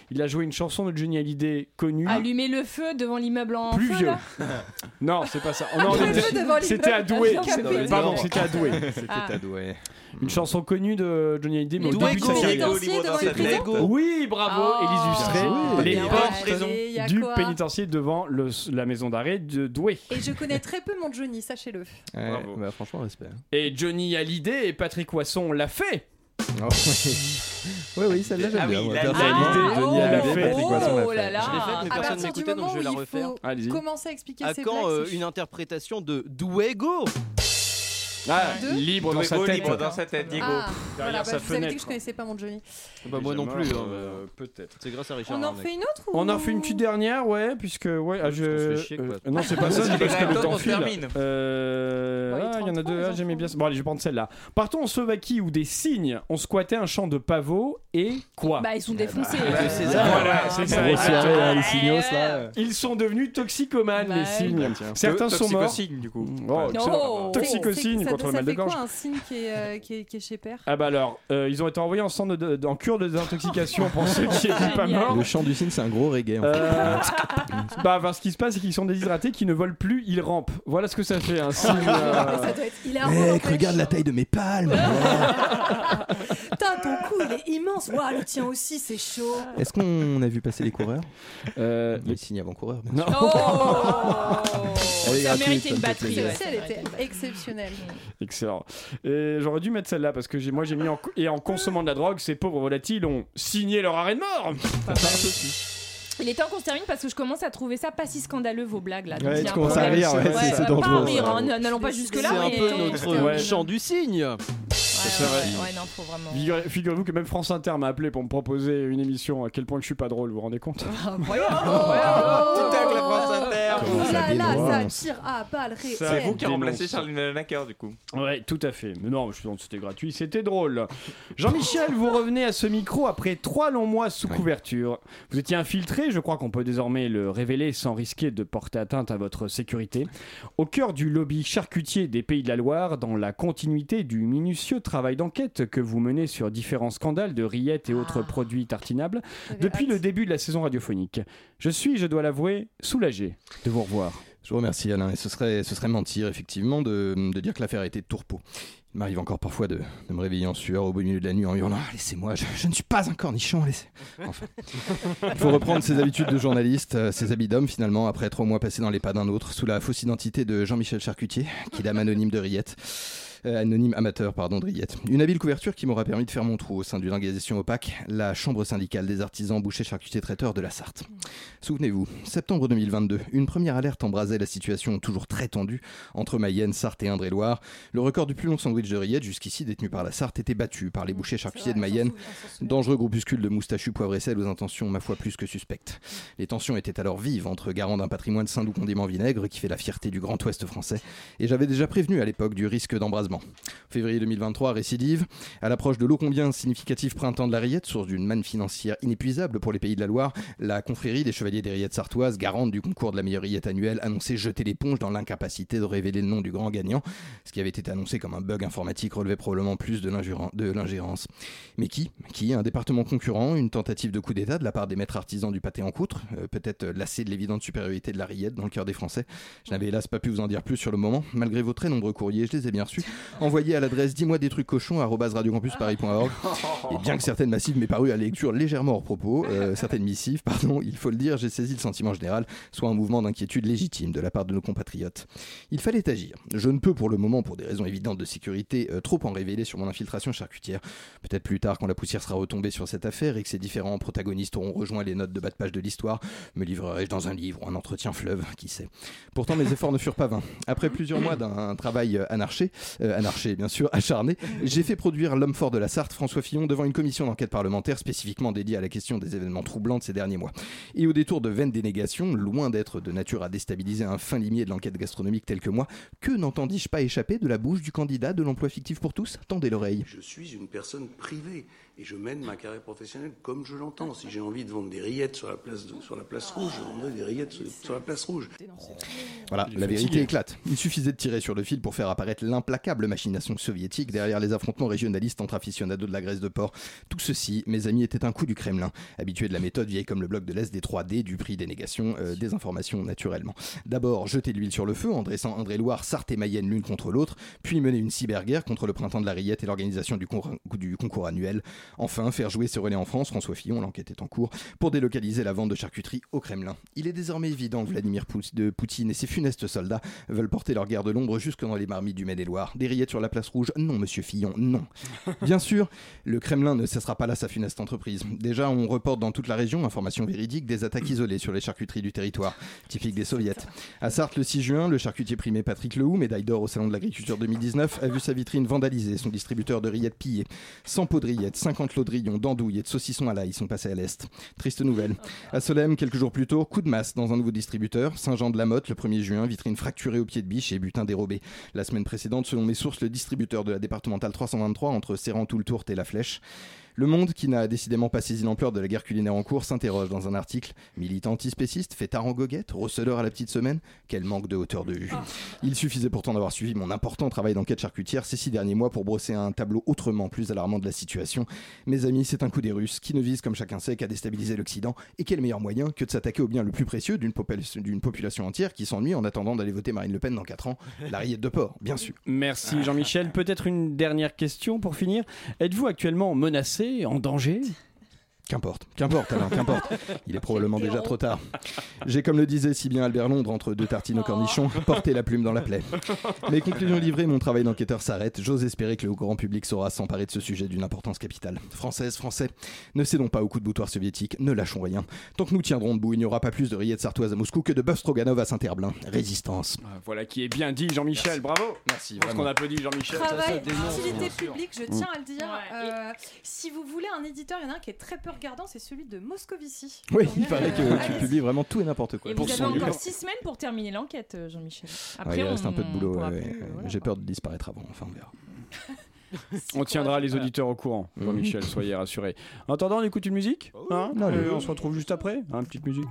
Il a joué une chanson de Johnny Hallyday connue. Allumer le feu devant l'immeuble en plus feu, non, c'est pas ça. C'était à Douai. Pardon, c'était à Douai. C'était à ah. Douai. Une chanson connue de Johnny Hallyday, mais au début de sa carrière. Oui, bravo, ah, Lustré. Les portes du pénitencier devant la maison d'arrêt de Douai. Et je connais très peu mon Johnny, sachez-le. Ouais, bravo. Bah, franchement, respect. Hein. Et Johnny Hallyday et Patrick Watson l'a fait. Oh, oui. *laughs* oui, oui, celle-là j'aime ah bien. La ah, fait. Oh, là là. Je l'ai faite, mais à personne n'écoutait, donc je vais la refaire. Allez-y. Commencez à expliquer à ces quand, euh, une interprétation de Douai Go? Ah, libre, dans sa tête. dans sa tête, Diego. Ah, voilà, bah, sa vous que je connaissais pas mon Johnny. Bah, moi non plus. Hein, euh, peut-être. C'est grâce à Richard. On en fait une autre. On en refait une petite dernière, ouais, puisque. Ouais, ah, je... Euh, non, c'est pas *laughs* ça, c'est parce que le temps file. termine. Euh, bah, ah, il y en a deux, ah, j'aimais bien. ça. Bon, allez, je vais prendre celle-là. Partons en Slovaquie où des cygnes ont squatté un champ de pavots et quoi? Bah, ils sont eh défoncés. Bah, bah, c'est ça. C'est ça. Les là. Ils sont devenus toxicomanes, les cygnes. Certains sont morts. Toxicosigne, du coup. Oh, contre le mal de. C'est un signe euh, qui est, chez Père Ah bah alors, euh, ils ont été envoyés en, centre en cure de désintoxication pour ceux qui n'étaient pas morts. Le chant du cygne, c'est un gros reggae. Euh, bah, ce qui se passe, c'est qu'ils sont déshydratés, qu'ils ne volent plus, ils rampent. Voilà ce que ça fait. Un ah, signe, Ça doit être. Mec, regarde la taille de mes palmes. *laughs* Ton cou, il est immense. Le tien aussi, c'est chaud. Est-ce qu'on a vu passer les coureurs euh, Les signes avant-coureurs. Oh Ça méritait une batterie. plaisir. ouais. Elle était exceptionnelle. *laughs* Excellent. Et j'aurais dû mettre celle-là parce que moi j'ai mis en, et en consommant de la drogue, ces pauvres volatiles ont signé leur arrêt de mort. *laughs* Il est temps qu'on se termine parce que je commence à trouver ça pas si scandaleux vos blagues là. Ouais, tu commences à rire, c'est, ouais. Pas rire, hein. n'allons pas jusque là. C'est un peu notre chant du cygne. C'est vrai. Ouais, non, faut vraiment. Figurez- Figurez-vous que même France Inter m'a appelé pour me proposer une émission à quel point que je suis pas drôle, vous vous rendez compte *laughs* Incroyable. Tac, la France Inter. Comment Oh ça là là, ça tire à balles réelles. C'est vous qui remplacez Charlie Lanacker du coup. Ouais, tout à fait. Mais non, je que c'était gratuit, c'était drôle. Jean-Michel, vous revenez à ce micro après trois longs mois sous couverture. Vous étiez infiltré, je crois qu'on peut désormais le révéler sans risquer de porter atteinte à votre sécurité. Au cœur du lobby charcutier des Pays de la Loire, dans la continuité du minutieux travail d'enquête que vous menez sur différents scandales de rillettes et autres produits tartinables depuis le début de la saison radiophonique. Je suis, je dois l'avouer, soulagé de vous revoir. Je vous remercie Alain, et ce serait, ce serait mentir effectivement de, de dire que l'affaire a été de tourpeau. Il m'arrive encore parfois de, de me réveiller en sueur au beau milieu de la nuit en hurlant Ah, Laissez-moi, je, je ne suis pas un cornichon, laissez. Enfin. Il faut reprendre ses habitudes de journaliste, euh, ses habits d'homme finalement, après trois mois passés dans les pas d'un autre, sous la fausse identité de Jean-Michel Charcutier, qui est l'âme anonyme de Riette. Euh, anonyme amateur, pardon, de Riette. Une habile couverture qui m'aura permis de faire mon trou au sein d'une organisation opaque, la Chambre syndicale des artisans bouchers charcutiers traiteurs de la Sarthe. Souvenez-vous, septembre 2022, une première alerte embrasait la situation toujours très tendue entre Mayenne, Sarthe et Indre-et-Loire. Le record du plus long sandwich de rillettes, jusqu'ici détenu par la Sarthe, était battu par les bouchers charcutiers de Mayenne, dangereux groupuscule de moustachus poivre et sel aux intentions, ma foi, plus que suspectes. Les tensions étaient alors vives entre garant d'un patrimoine saint-doux condiment vinaigre qui fait la fierté du Grand Ouest français, et j'avais déjà prévenu à l'époque du risque d'embrasement. Février 2023, récidive. À l'approche de l'eau combien significatif printemps de la Rillette, source d'une manne financière inépuisable pour les pays de la Loire, la confrérie des chevaliers des Rillettes sartoises, garante du concours de la meilleure Rillette annuelle, annonçait jeter l'éponge dans l'incapacité de révéler le nom du grand gagnant. Ce qui avait été annoncé comme un bug informatique relevait probablement plus de l'ingéren- de l'ingérence. Mais qui? Qui? Un département concurrent Une tentative de coup d'État de la part des maîtres artisans du pâté en coutre euh, Peut-être lassé de l'évidente supériorité de la Rillette dans le cœur des Français? Je n'avais hélas pas pu vous en dire plus sur le moment, malgré vos très nombreux courriers, je les ai bien reçus. Envoyés à l'adresse dis-moi des trucs cochons radiocampusparis.org. Et bien que certaines massives m'aient paru à la lecture légèrement hors propos, euh, *laughs* certaines missives, pardon, il faut le dire, j'ai saisi le sentiment général, soit un mouvement d'inquiétude légitime de la part de nos compatriotes. Il fallait agir. Je ne peux pour le moment, pour des raisons évidentes de sécurité, euh, trop en révéler sur mon infiltration charcutière. Peut-être plus tard, quand la poussière sera retombée sur cette affaire et que ses différents protagonistes auront rejoint les notes de bas de page de l'histoire, me livrerai-je dans un livre ou un entretien fleuve, qui sait. Pourtant, mes efforts ne furent pas vains. Après plusieurs mois d'un travail euh, anarché, euh, anarché bien sûr, *laughs* acharné, j'ai fait produire l'homme fort de la Sarthe, François Fillon, devant une commission d'enquête parlementaire spécifiquement dédiée à la question des événements troublants de ces derniers mois. Et au détour de vaines dénégations, loin d'être de nature à déstabiliser un fin limier de l'enquête gastronomique tel que moi, que n'entendis-je pas échapper de la bouche du candidat de l'emploi fictif pour tous? Tendez l'oreille. Je suis une personne privée et je mène ma carrière professionnelle comme je l'entends. Si j'ai envie de vendre des rillettes sur la place, de- sur la place rouge, je vendrai des rillettes sur, sur la place rouge. Voilà, Il la vérité éclate. Il suffisait de tirer sur le fil pour faire apparaître l'implacable machination soviétique derrière les affrontements régionalistes entre aficionados de la graisse de porc. Tout ceci, mes amis, était un coup du Kremlin, habitué de la méthode vieille comme le bloc de l'Est des 3D, du prix des négations, euh, des informations naturellement. D'abord, jeter de l'huile sur le feu en dressant Indre-et-Loire, Sarthe et Mayenne l'une contre l'autre, puis mener une cyberguerre contre le printemps de la Rillette et l'organisation du concours annuel. Enfin, faire jouer ce relais en France, François Fillon, l'enquête est en cours, pour délocaliser la vente de charcuterie au Kremlin. Il est désormais évident que Vladimir Poutine et ses funestes soldats veulent porter leur guerre de l'ombre jusque dans les marmites du Maine-et-Loire. Des rillettes sur la place rouge Non, monsieur Fillon, non. *laughs* Bien sûr, le Kremlin ne cessera pas là sa funeste entreprise. Déjà, on reporte dans toute la région, information véridique, des attaques isolées sur les charcuteries du territoire, typique des soviets. À Sarthe, le 6 juin, le charcutier primé Patrick Lehoux, médaille d'or au Salon de l'Agriculture 2019, a vu sa vitrine vandalisée, son distributeur de rillettes pillé. 100 pots de rillettes, 50 lots de rillons, d'andouilles et de saucissons à l'ail sont passés à l'Est. Triste nouvelle. À Solem, quelques jours plus tôt, coup de masse dans un nouveau distributeur, Saint-Jean-de-la-Motte, le 1er juin, vitrine fracturée au pied de biche et butin dérobé. La semaine précédente, selon mes sources, le distributeur de la départementale 323 entre Serran-Toul-Tourte et La Flèche. Le Monde, qui n'a décidément pas saisi l'ampleur de la guerre culinaire en cours, s'interroge dans un article Militant antispéciste, fêtard en goguette, receleur à la petite semaine Quel manque de hauteur de vue Il suffisait pourtant d'avoir suivi mon important travail d'enquête charcutière ces six derniers mois pour brosser un tableau autrement plus alarmant de la situation. Mes amis, c'est un coup des Russes qui ne vise, comme chacun sait, qu'à déstabiliser l'Occident. Et quel meilleur moyen que de s'attaquer au bien le plus précieux d'une population, d'une population entière qui s'ennuie en attendant d'aller voter Marine Le Pen dans 4 ans La rillette de porc, bien sûr. Merci Jean-Michel. Peut-être une dernière question pour finir. Êtes-vous actuellement menacé, en danger? Qu'importe, qu'importe Alain, qu'importe. Il est probablement déjà trop tard. J'ai, comme le disait si bien Albert Londres entre deux tartines au cornichon, porté la plume dans la plaie. Mes conclusions livrées, mon travail d'enquêteur s'arrête. J'ose espérer que le grand public saura s'emparer de ce sujet d'une importance capitale. Française, Français, ne cédons pas au coup de boutoir soviétique, ne lâchons rien. Tant que nous tiendrons debout, il n'y aura pas plus de rillettes sartoises à Moscou que de bœuf stroganov à Saint-Herblain. Résistance. Ah, Voilà qui est bien dit, Jean-Michel. Bravo. Merci. Parce qu'on applaudit Jean-Michel. Travail sûr. publique, je tiens à le dire. Euh, si vous voulez un éditeur, il y en a un qui est très peu regardant, c'est celui de Moscovici. Oui, il paraît que euh, tu publies vraiment tout et n'importe quoi. Et vous avez encore 6 semaines pour terminer l'enquête, euh, Jean-Michel. Ouais, il reste un on peu de boulot. ouais, ouais. euh, voilà. J'ai peur de disparaître avant. Enfin, on verra. *laughs* On tiendra les auditeurs au courant, Jean-Michel, soyez rassurés. En attendant, on écoute une musique hein Allez. Et on se retrouve juste après. Hein, petite musique.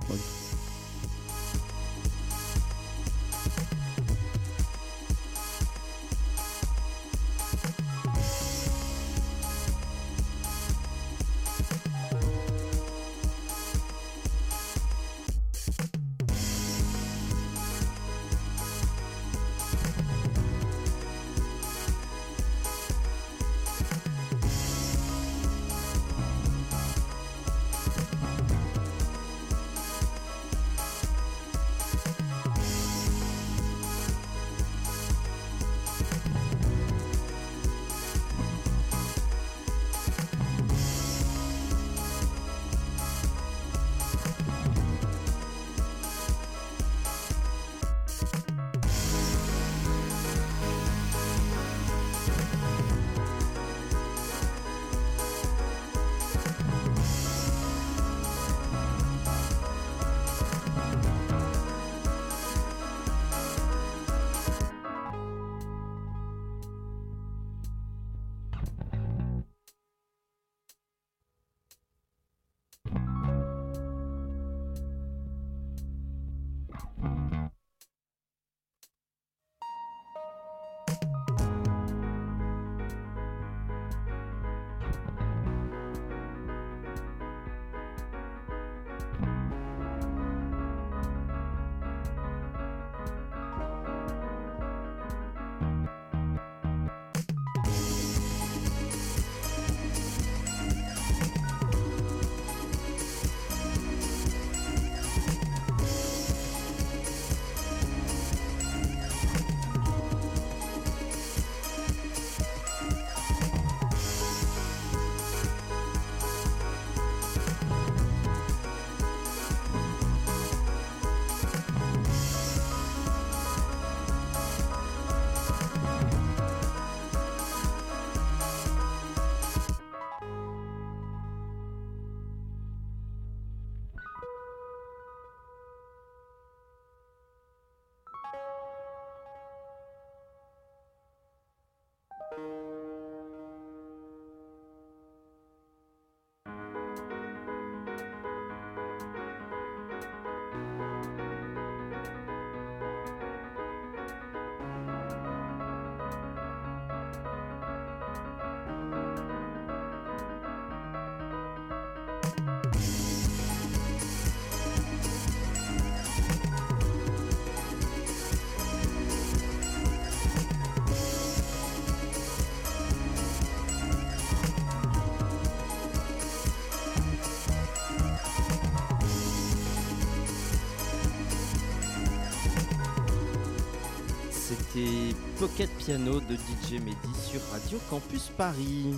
Pocket Piano de DJ Mehdi sur Radio Campus Paris.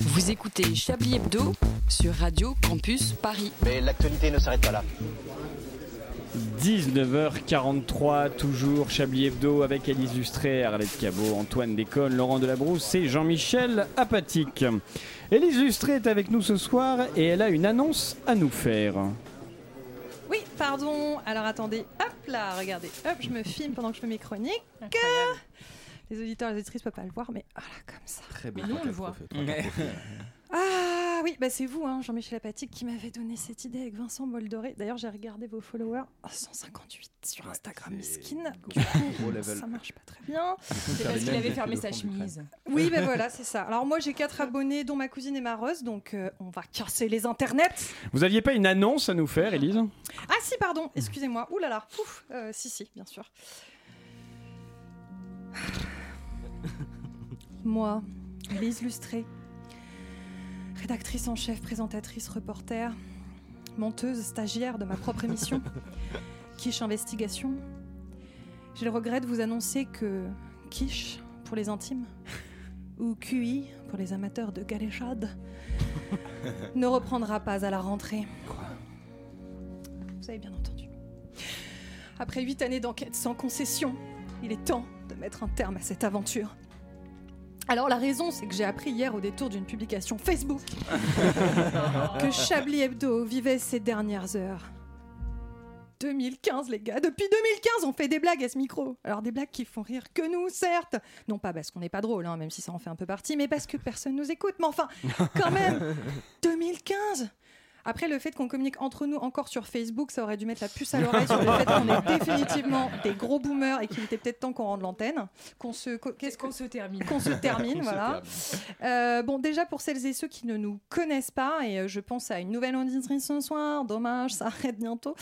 Vous écoutez Chablis Hebdo sur Radio Campus Paris. Mais l'actualité ne s'arrête pas là. 19h43, toujours Chablis Hebdo avec Alice Lustré, Arlette Cabot, Antoine Déconne, Laurent Delabrousse et Jean-Michel Apatique. Élise Lustré est avec nous ce soir et elle a une annonce à nous faire. Oui, pardon. Alors attendez, hop là, regardez. Hop, je me filme pendant que je fais mes chroniques. Les auditeurs et les auditrices ne peuvent pas le voir, mais voilà, comme ça. Très Mais nous, on le voit. Ah oui, bah c'est vous, hein, Jean-Michel Apatique, qui m'avait donné cette idée avec Vincent Moldoré. D'ailleurs, j'ai regardé vos followers, Ah, 158 sur Instagram, skin. Du coup, gros level. ça marche pas très bien. C'est parce qu'il avait fermé sa chemise. Oui, ben voilà, c'est ça. Alors moi, j'ai quatre abonnés, dont ma cousine et ma Rose, donc euh, on va casser les internets. Vous aviez pas une annonce à nous faire, Élise? Ah si, pardon, excusez-moi. Ouh là là, Ouf, euh, si, si, bien sûr. *laughs* Moi, Lise Lustré, rédactrice en chef, présentatrice, reporter, monteuse, stagiaire de ma propre émission, *laughs* Quiche Investigation. J'ai le regret de vous annoncer que Quiche, pour les intimes, *laughs* ou QI, pour les amateurs de galéchade, *laughs* ne reprendra pas à la rentrée. Vous avez bien entendu. Après huit années d'enquête sans concession, il est temps de mettre un terme à cette aventure. Alors la raison, c'est que j'ai appris hier au détour d'une publication Facebook *laughs* que Chablis Hebdo vivait ses dernières heures. 2015 les gars, depuis 2015 on fait des blagues à ce micro. Alors des blagues qui font rire que nous certes, non pas parce qu'on n'est pas drôle, hein, même si ça en fait un peu partie, mais parce que personne nous écoute. Mais enfin, quand même, *laughs* 2015 après, le fait qu'on communique entre nous encore sur Facebook, ça aurait dû mettre la puce à l'oreille sur le fait qu'on est *laughs* définitivement des gros boomers et qu'il était peut-être temps qu'on rende l'antenne, qu'on se, qu'est-ce qu'on se termine, qu'on se termine, *laughs* voilà. Euh, bon, déjà pour celles et ceux qui ne nous connaissent pas, et euh, je pense à une nouvelle auditrice ce soir, dommage, ça arrête bientôt.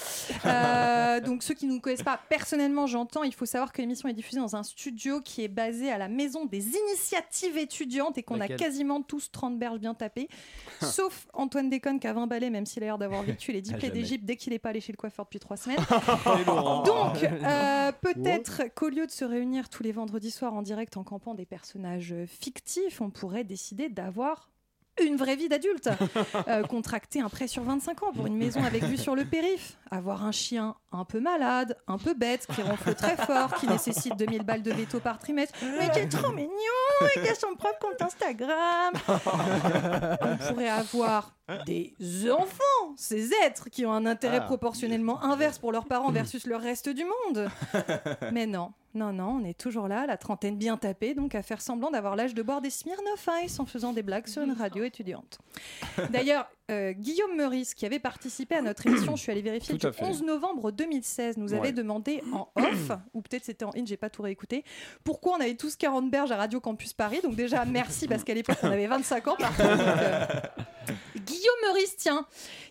Euh, donc ceux qui ne nous connaissent pas personnellement, j'entends, il faut savoir que l'émission est diffusée dans un studio qui est basé à la maison des initiatives étudiantes et qu'on a quasiment tous 30 berges bien tapées, *laughs* sauf Antoine Déconne qui a 20 balais, même s'il a l'air d'avoir vécu les 10 *laughs* À plaies d'Égypte dès qu'il n'est pas allé chez le coiffeur depuis 3 semaines. *laughs* Laurent. Donc, *laughs* euh, peut-être qu'au lieu de se réunir tous les vendredis soirs en direct en campant des personnages fictifs, on pourrait décider d'avoir une vraie vie d'adulte. Euh, contracter un prêt sur 25 ans pour une maison avec vue sur le périph. Avoir un chien un peu malade, un peu bête, qui ronfle très fort, qui nécessite 2000 balles de veto par trimestre. Mais qui est trop mignon et qui a son propre compte Instagram. On pourrait avoir des enfants, ces êtres qui ont un intérêt Ah. proportionnellement inverse pour leurs parents versus le reste du monde. Mais non, non, non, on est toujours là, la trentaine bien tapée, donc à faire semblant d'avoir l'âge de boire des Smirnoff Ice en faisant des blagues sur une radio étudiante. D'ailleurs, euh, Guillaume Meurice, qui avait participé à notre émission, je suis allée vérifier, du fait. 11 novembre 2016, nous avait Ouais. demandé en off, ou peut-être c'était en in, j'ai pas tout réécouté, pourquoi on avait tous 40 berges à Radio Campus Paris. Donc déjà, merci, parce qu'à l'époque, on avait 25 ans. par contre, donc, euh, Guillaume Meurice, tiens,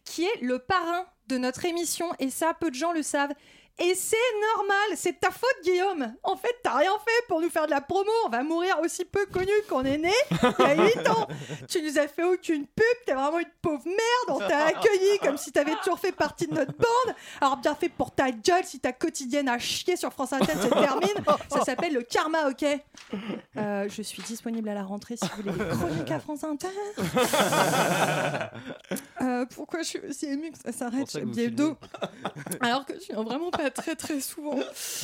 qui est le parrain de notre émission, et ça, peu de gens le savent. Et c'est normal, c'est ta faute, Guillaume. En fait, t'as rien fait pour nous faire de la promo. On va mourir aussi peu connu qu'on est né il y a 8 ans. *laughs* Tu nous as fait aucune pub, t'es vraiment une pauvre merde. On t'a accueilli comme si t'avais toujours fait partie de notre bande. Alors, bien fait pour ta gueule si ta quotidienne à chier sur France Inter se termine. Ça s'appelle le karma, ok? Euh, Je suis disponible à la rentrée si vous voulez des chroniques à France Inter. *laughs* Euh, pourquoi je suis aussi émue que ça s'arrête? Chez vous Biebdo alors que je viens vraiment pas très très souvent.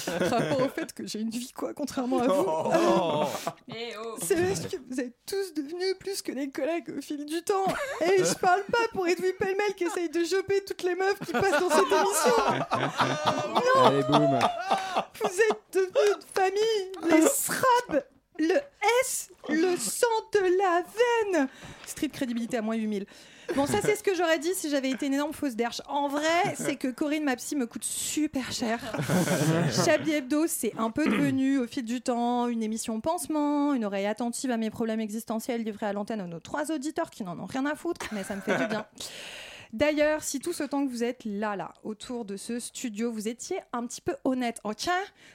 Par rapport au fait que j'ai une vie quoi contrairement à vous. Oh. *laughs* Eh oh. c'est parce que vous êtes tous devenus plus que des collègues au fil du temps. Et je parle pas pour Edoui Pellemel qui essaye de choper toutes les meufs qui passent dans cette émission. Non *laughs* Allez, boum. vous êtes devenus une famille. Les SRAB le S le sang de la veine. Street crédibilité à moins 8000 Bon, ça, c'est ce que j'aurais dit si j'avais été une énorme fausse derche. En vrai, c'est que Corinne, ma psy, me coûte super cher. Chablis Hebdo, c'est un peu devenu, au fil du temps, une émission pansement, une oreille attentive à mes problèmes existentiels livrés à l'antenne à nos trois auditeurs qui n'en ont rien à foutre, mais ça me fait du bien. D'ailleurs, si tout ce temps que vous êtes là, là, autour de ce studio, vous étiez un petit peu honnête, ok?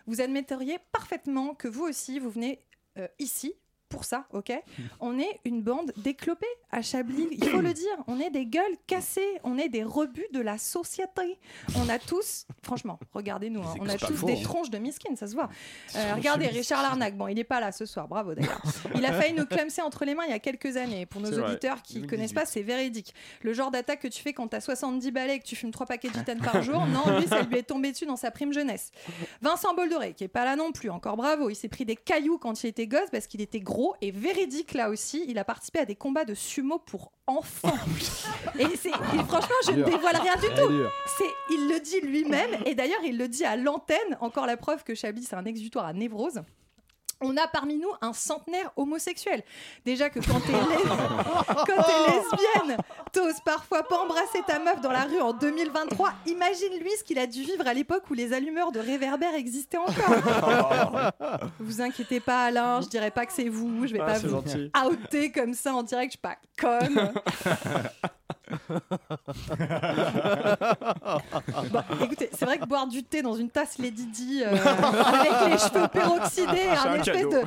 Vous admetteriez parfaitement que vous aussi, vous venez euh, ici pour ça, ok *laughs* On est une bande déclopée à Chablis, il faut le dire. On est des gueules cassées, on est des rebuts de la société. On a tous, franchement, regardez-nous, hein, on a tous faux, des hein. tronches de miskin, ça se voit. Euh, regardez, Richard Larnac, bon, il n'est pas là ce soir, bravo d'ailleurs. Il a failli nous clamser entre les mains il y a quelques années. Pour nos vrai, auditeurs qui ne 2018. connaissent pas, c'est véridique. Le genre d'attaque que tu fais quand tu as 70 balais et que tu fumes 3 paquets de *laughs* gitane par jour, non, lui, ça lui est tombé dessus dans sa prime jeunesse. Vincent Boldoré, qui est pas là non plus, encore bravo, il s'est pris des cailloux quand il était gosse parce qu'il était gros et véridique là aussi. Il a participé à des combats de sumo pour enfants. et, c'est- franchement, je ne dévoile rien du tout. C'est, il le dit lui-même et d'ailleurs, il le dit à l'antenne. Encore la preuve que Chablis, c'est un exutoire à névrose. On a parmi nous un centenaire homosexuel. Déjà que quand t'es, lé- *laughs* quand t'es lesbienne, t'oses parfois pas embrasser ta meuf dans la rue en 2023. Imagine lui ce qu'il a dû vivre à l'époque où les allumeurs de réverbères existaient encore. *laughs* vous inquiétez pas, Alain, je dirais pas que c'est vous. Je vais Ah, pas vous gentil. outer comme ça en direct, je suis pas conne. *laughs* Bah, écoutez, c'est vrai que boire du thé dans une tasse Lady Di euh, avec les cheveux peroxydés, C'est un un espèce de,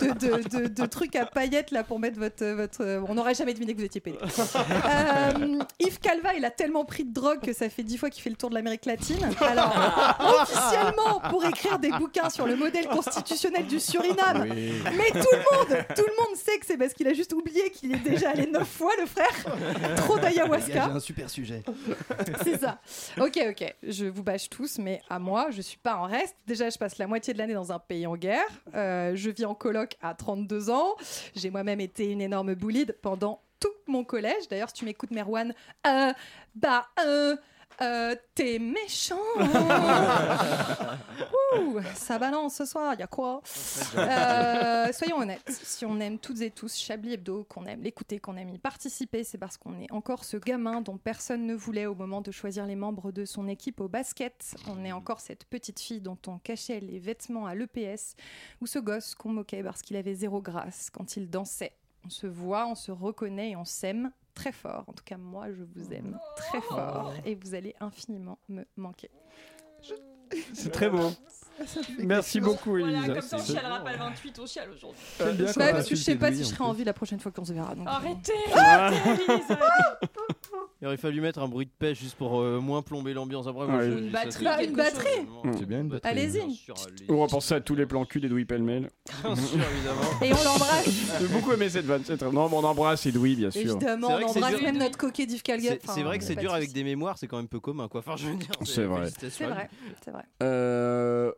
de, de, de- de truc à paillettes là pour mettre votre. votre on n'aurait jamais deviné que vous étiez pédé. Euh, Yves Calva, il a tellement pris de drogue que ça fait dix fois qu'il fait le tour de l'Amérique latine. Alors, officiellement, pour écrire des bouquins sur le modèle constitutionnel du Suriname, Oui. mais tout le monde, tout le monde sait que c'est parce qu'il a juste oublié qu'il est déjà allé neuf fois, le frère. Trop Les gars, d'ayahuasca. J'ai un super sujet. *laughs* C'est ça. Ok, ok. Je vous bâche tous, mais à moi, je suis pas en reste. Déjà, je passe la moitié de l'année dans un pays en guerre. Euh, je vis en coloc à 32 ans. J'ai moi-même été une énorme boulide pendant tout mon collège. D'ailleurs, si tu m'écoutes, Merwan, euh, bah, euh, euh, t'es méchant. *laughs* Ouh, ça balance ce soir, y a quoi Euh, Soyons honnêtes, si on aime toutes et tous Chablis Hebdo, qu'on aime l'écouter, qu'on aime y participer, c'est parce qu'on est encore ce gamin dont personne ne voulait au moment de choisir les membres de son équipe au basket. On est encore cette petite fille dont on cachait les vêtements à l'EPS, ou ce gosse qu'on moquait parce qu'il avait zéro grâce quand il dansait. On se voit, on se reconnaît et on s'aime très fort. En tout cas, moi, je vous aime très fort et vous allez infiniment me manquer. C'est très beau. *laughs* Merci beaucoup, Elisa. Voilà, comme ça on chialera pas le 28, on chiale aujourd'hui. Bien Ouais, parce que je sais pas si je serai en vie la prochaine fois qu'on se verra. donc- Arrêtez Ah. *laughs* Il aurait fallu mettre un bruit de pêche juste pour euh, moins plomber l'ambiance. Après, Ouais. Une batterie, c'est- une batterie. C'est bien une batterie. Allez-y. On va penser à tous les plans cul d'Edoui pêle-mêle. Bien sûr, évidemment. Et on l'embrasse. *laughs* J'ai beaucoup aimé cette vanne. Non, mais on embrasse Edoui, bien sûr. Évidemment, on embrasse même notre coquet d'Yves Calga. C'est vrai que c'est dur avec des mémoires, c'est quand même peu commun. Quoi. Enfin, je veux dire, C'est vrai. C'est vrai, c'est vrai. Euh,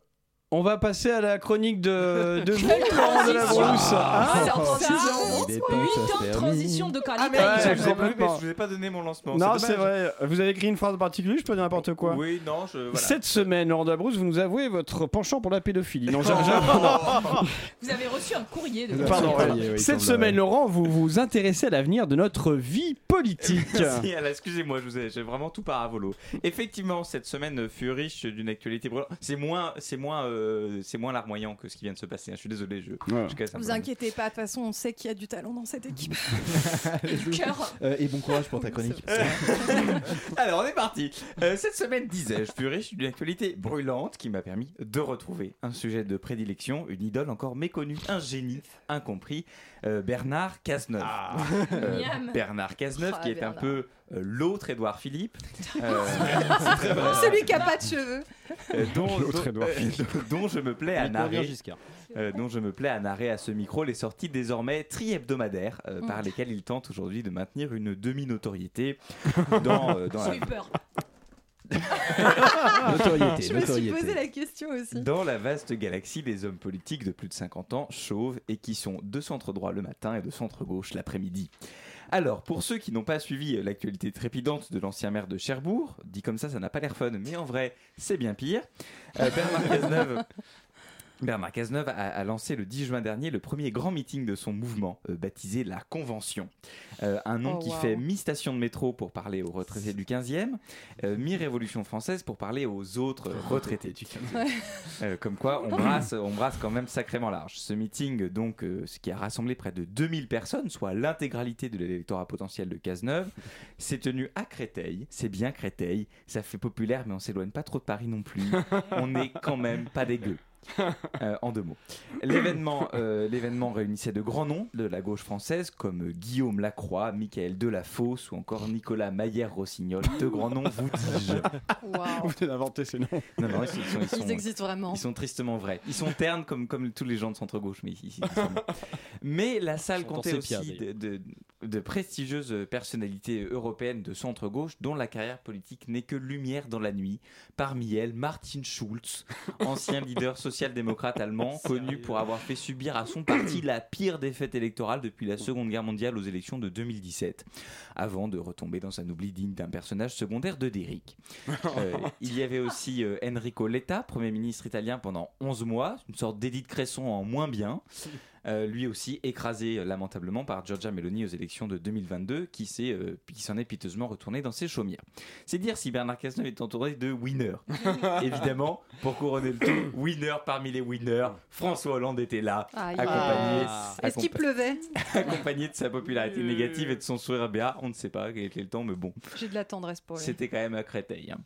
On va passer à la chronique de, *laughs* de Laurent de la Brousse. Ah, Hein en ça 8 se ans de transition de qualité. Ah, mais Ouais, je, vous pas, je vous ai pas donné mon lancement. Non, c'est vrai. Vous avez écrit une phrase particulière, je peux dire n'importe quoi. Oui, non, je. Voilà. Cette semaine, Laurent de la Brousse, vous nous avouez votre penchant pour la pédophilie. Non, j'ai- Oh. Vous avez reçu un courrier de Pardon, oui, il Cette semaine, Laurent, vous vous intéressez à l'avenir de notre vie politique. *laughs* Merci, excusez-moi, je vous ai, j'ai vraiment tout paravolo. Effectivement, cette semaine fut riche d'une actualité brûlante. C'est moins, c'est moins, euh, c'est moins larmoyant que ce qui vient de se passer. hein. Je suis désolé, je, Ouais. je casse un Vous peu. inquiétez pas, de toute façon, on sait qu'il y a du talent dans cette équipe. *laughs* cœur. Euh, et bon courage pour ta chronique. *laughs* Alors, on est parti. Euh, cette semaine, disais-je, fut riche d'une actualité brûlante qui m'a permis de retrouver un sujet de prédilection, une idole encore méconnue, un génie incompris, euh, Bernard Cazeneuve. Euh, Miam. Bernard Cazeneuve, Ah, qui est un peu euh, l'autre Édouard Philippe. *laughs* Euh, Celui qui a pas de cheveux. euh, dont, euh, *laughs* je me plais à narrer euh, dont je me plais à narrer à ce micro les sorties désormais tri-hebdomadaires euh, Mm. par lesquelles il tente aujourd'hui de maintenir une demi-notoriété dans, euh, dans J'ai la, eu peur. *laughs* Notoriété, Je me suis posé la question aussi. dans la vaste galaxie des hommes politiques de plus de 50 ans, chauves et qui sont de centre droit le matin et de centre gauche l'après-midi. Alors, pour ceux qui n'ont pas suivi l'actualité trépidante de l'ancien maire de Cherbourg, dit comme ça, ça n'a pas l'air fun, mais en vrai, c'est bien pire. Euh, Bernard Cazeneuve. Bernard Cazeneuve a, a lancé le 10 juin dernier le premier grand meeting de son mouvement, euh, baptisé la Convention. Euh, un nom Oh, qui wow. fait mi-station de métro pour parler aux retraités du 15e, euh, mi-révolution française pour parler aux autres *laughs* retraités du 15e. Euh, comme quoi, on brasse, on brasse quand même sacrément large. Ce meeting, donc, ce qui a rassemblé près de 2000 personnes, soit l'intégralité de l'électorat potentiel de Cazeneuve, s'est tenu à Créteil. C'est bien Créteil, ça fait populaire, mais on s'éloigne pas trop de Paris non plus. *laughs* On n'est quand même pas dégueu. Euh, en deux mots. L'événement, euh, l'événement réunissait de grands noms de la gauche française comme Guillaume Lacroix, Michael Delafosse ou encore Nicolas Maillère-Rossignol. De grands noms, vous dis-je. Waouh. Vous venez d'inventer ces noms. Non, non, ils sont, ils sont- ils sont- Ils existent vraiment. ils sont tristement vrais. Ils sont ternes comme, comme tous les gens de centre-gauche, mais ici. ici, ils sont- mais la salle comptait aussi de, de- de prestigieuses personnalités européennes de centre-gauche dont la carrière politique n'est que lumière dans la nuit. Parmi elles, Martin Schulz, *laughs* ancien leader social-démocrate allemand, connu pour avoir fait subir à son parti la pire défaite électorale depuis la Seconde Guerre mondiale aux élections de 2017, avant de retomber dans un oubli digne d'un personnage secondaire de Derrick. Euh, *laughs* il y avait aussi euh, Enrico Letta, Premier ministre italien pendant 11 mois, une sorte d'Édith Cresson en moins bien. Euh, lui aussi écrasé euh, lamentablement par Giorgia Meloni aux élections de 2022, qui s'est, euh, qui s'en est piteusement retourné dans ses chaumières. C'est dire si Bernard Cazeneuve est entouré de winners. *laughs* Évidemment, pour couronner le tout, winner parmi les winners, François Hollande était là, accompagné, Ah. Est-ce qu'il pleuvait? *laughs* accompagné de sa popularité négative et de son sourire béat. On ne sait pas quel était le temps, mais bon. J'ai de la tendresse pour lui. C'était quand même à Créteil. hein.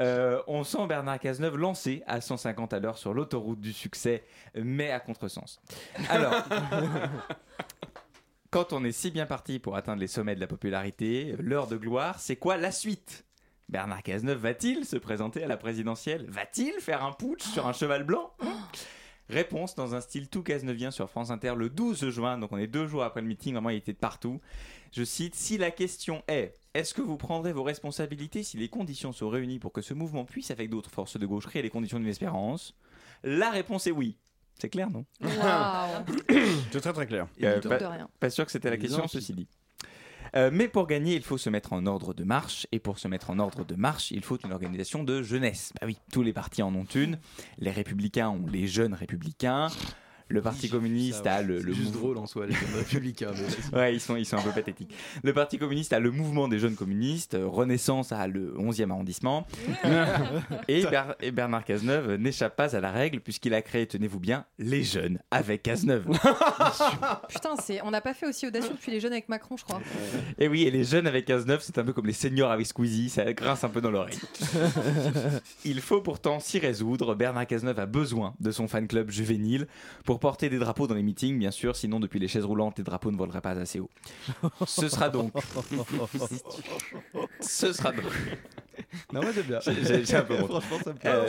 Euh, on sent Bernard Cazeneuve lancé à 150 à l'heure sur l'autoroute du succès, mais à contresens. Alors, *laughs* quand on est si bien parti pour atteindre les sommets de la popularité, l'heure de gloire, c'est quoi la suite? Bernard Cazeneuve va-t-il se présenter à la présidentielle? Va-t-il faire un putsch sur un cheval blanc? Réponse dans un style tout cazeneuvien sur France Inter le 12 juin, donc on est deux jours après le meeting, vraiment il était de partout. Je cite, si la question est est-ce que vous prendrez vos responsabilités si les conditions sont réunies pour que ce mouvement puisse, avec d'autres forces de gauche, créer les conditions d'une espérance? La réponse est oui. C'est clair, non? *coughs* C'est très très clair. Euh, pas, de rien. pas sûr que c'était la question, ceci dit. Euh, mais pour gagner, il faut se mettre en ordre de marche. Et pour se mettre en ordre de marche, il faut une organisation de jeunesse. Bah oui, tous les partis en ont une. Les républicains ont les jeunes républicains. Le Parti communiste a le, le juste mou- drôle en soi, les jeunes républicains. mais. Ouais, ils sont, ils sont un peu pathétiques. Le Parti communiste a le mouvement des jeunes communistes, Renaissance a le 11e arrondissement, *laughs* et, Ber- et Bernard Cazeneuve n'échappe pas à la règle puisqu'il a créé, tenez-vous bien, les jeunes avec Cazeneuve. *laughs* Putain, c'est... on n'a pas fait aussi audacieux depuis les jeunes avec Macron, je crois. et oui, et les jeunes avec Cazeneuve, c'est un peu comme les seniors avec Squeezie, ça grince un peu dans l'oreille. *laughs* Il faut pourtant s'y résoudre. Bernard Cazeneuve a besoin de son fan club juvénile pour porter des drapeaux dans les meetings, bien sûr, sinon depuis les chaises roulantes, les drapeaux ne voleraient pas assez haut. Ce sera donc. *laughs* Ce sera donc. Non, moi j'aime bien. J'ai- un peu. *laughs* Franchement, ça me plaît. Euh,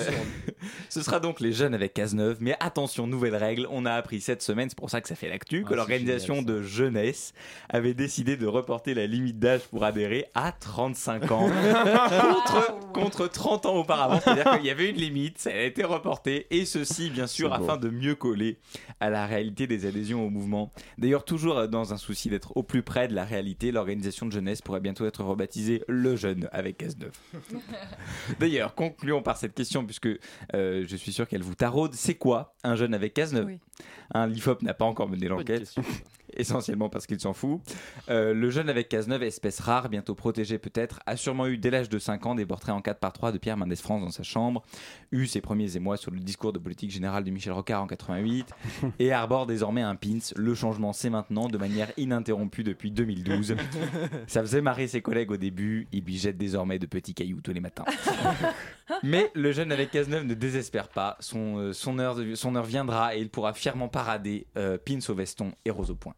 ce sera donc les jeunes avec Cazeneuve, mais attention, nouvelle règle, on a appris cette semaine, c'est pour ça que ça fait l'actu, que Ah, c'est l'organisation de jeunesse avait décidé de reporter la limite d'âge pour adhérer à 35 ans *laughs* contre, contre 30 ans auparavant. C'est-à-dire qu'il y avait une limite, ça a été reporté, et ceci, bien sûr, afin de mieux coller à la réalité des adhésions au mouvement. D'ailleurs, toujours dans un souci d'être au plus près de la réalité, l'organisation de jeunesse pourrait bientôt être rebaptisée Le Jeune avec Cazeneuve. *laughs* D'ailleurs, concluons par cette question, puisque euh, je suis sûr qu'elle vous taraude. C'est quoi un jeune avec Cazeneuve? Oui. Un L'IFOP n'a pas encore mené l'enquête, *laughs* essentiellement parce qu'il s'en fout. Euh, le jeune avec Cazeneuve, espèce rare, bientôt protégé peut-être, a sûrement eu dès l'âge de 5 ans des portraits en 4x3 de Pierre Mendès France dans sa chambre, eu ses premiers émois sur le discours de politique générale de Michel Rocard en 88, *laughs* et arbore désormais un pins. Le changement, c'est maintenant, de manière ininterrompue depuis 2012. *laughs* Ça faisait marrer ses collègues au début, il lui jette désormais de petits cailloux tous les matins. Mais le jeune avec Cazeneuve ne désespère pas. Son, euh, son, heure, son heure viendra et il pourra fièrement parader euh, pins au veston et rose au poing.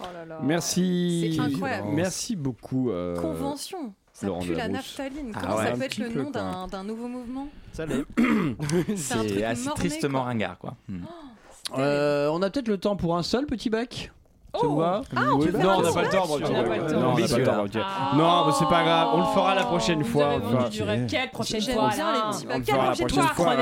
Oh là là. Merci. C'est incroyable. Merci beaucoup. euh, Convention. Ça Laurent pue la naphtaline. Ah Comment ouais, ça peut être le nom d'un nouveau mouvement? Ça *coughs* l'est. C'est assez tristement quoi. ringard, quoi. Hmm. Euh, on a peut-être le temps pour un seul petit bec ça vous va Ah, on Oui. Non, on n'a pas le temps. pour le On n'a pas le temps. Non. Ah. Non, mais c'est pas grave. On le fera la prochaine Vous fois. avez requête, prochaine fois. bien les là. petits On Quelle prochaine fois. de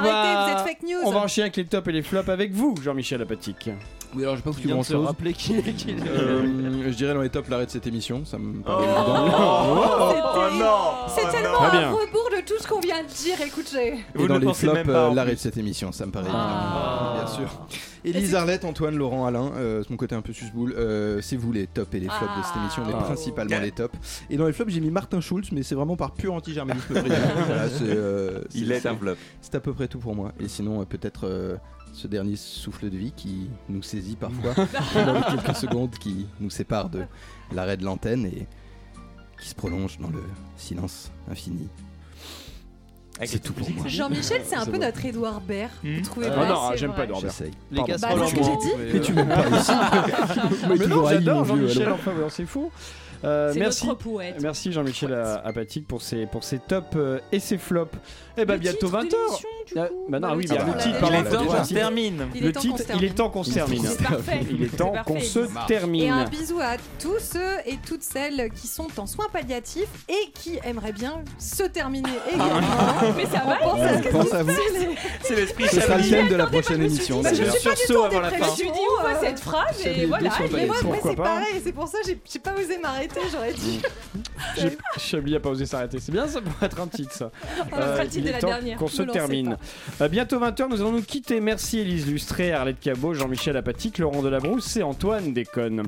va- vous êtes fake news. On va enchaîner avec les tops et les flops avec vous, Jean-Michel Apathique. Oui, alors j'ai pas Tu foutu viens grand chose. rappeler qui est qui est- je dirais dans les tops l'arrêt de cette émission, ça me paraît Oh, évident. c'est terrible. C'est tellement un bien. rebours de tout ce qu'on vient de dire. Écoutez. Vous Et dans ne les flops, euh, l'arrêt de cette émission, ça me paraît Ah. évident, bien sûr. Élise Arlette, Antoine, Laurent, Alain, euh, c'est mon côté un peu susboule. Euh, c'est vous les tops et les flops de cette émission, mais Ah. principalement les tops. Et dans les flops, j'ai mis Martin Schulz, mais c'est vraiment par pur anti-germanisme brillant. *laughs* Voilà, c'est, euh, Il c'est- est un flop. C'est à peu près tout pour moi. Et sinon, euh, peut-être euh, ce dernier souffle de vie qui nous saisit parfois *laughs* pendant les quelques secondes qui nous sépare de l'arrêt de l'antenne et qui se prolonge dans le silence infini. C'est tout pour moi. Jean-Michel, c'est un peu notre Édouard Baird. Hmm. Vous trouvez Ah pas non, j'aime pas Norbert. J'essaye. Les casseroles Bah, c'est ce que j'ai dit. Mais, Mais tu m'aimes pas ici. Mais non, j'adore Jean-Michel, enfin, c'est fou. Euh, merci. notre poète. Merci Jean-Michel Apathique pour ses, pour ses tops euh, et ses flops. Eh ben Le bientôt 20h. l'émission, du Ah, bah non, Bah, oui, le titre, le Il est temps qu'on se termine. Il est Le temps qu'on titre, se *laughs* il termine. est temps qu'on se termine. Il est temps qu'on se termine. Et un bisou à tous ceux et toutes celles qui sont en soins palliatifs et qui aimeraient bien se terminer également. Mais ça va, On pense à vous. C'est l'esprit Ce sera le thème de la prochaine émission. Bah, je d'ailleurs. suis pas du tout avant la fin. Je me suis dit où va euh, cette phrase et voilà. et Mais moi, moi, c'est pareil, c'est pour ça que j'ai- j'ai pas osé m'arrêter, j'aurais dit. *laughs* J'ai- Chablis a pas osé s'arrêter. C'est bien ça pour être un titre ça. On va faire le il titre de est la temps dernière. qu'on se termine. À bientôt 20h, nous allons nous quitter. Merci Élise Lustré, Arlette Cabot, Jean-Michel Apatique, Laurent Delabrousse et Antoine Déconne.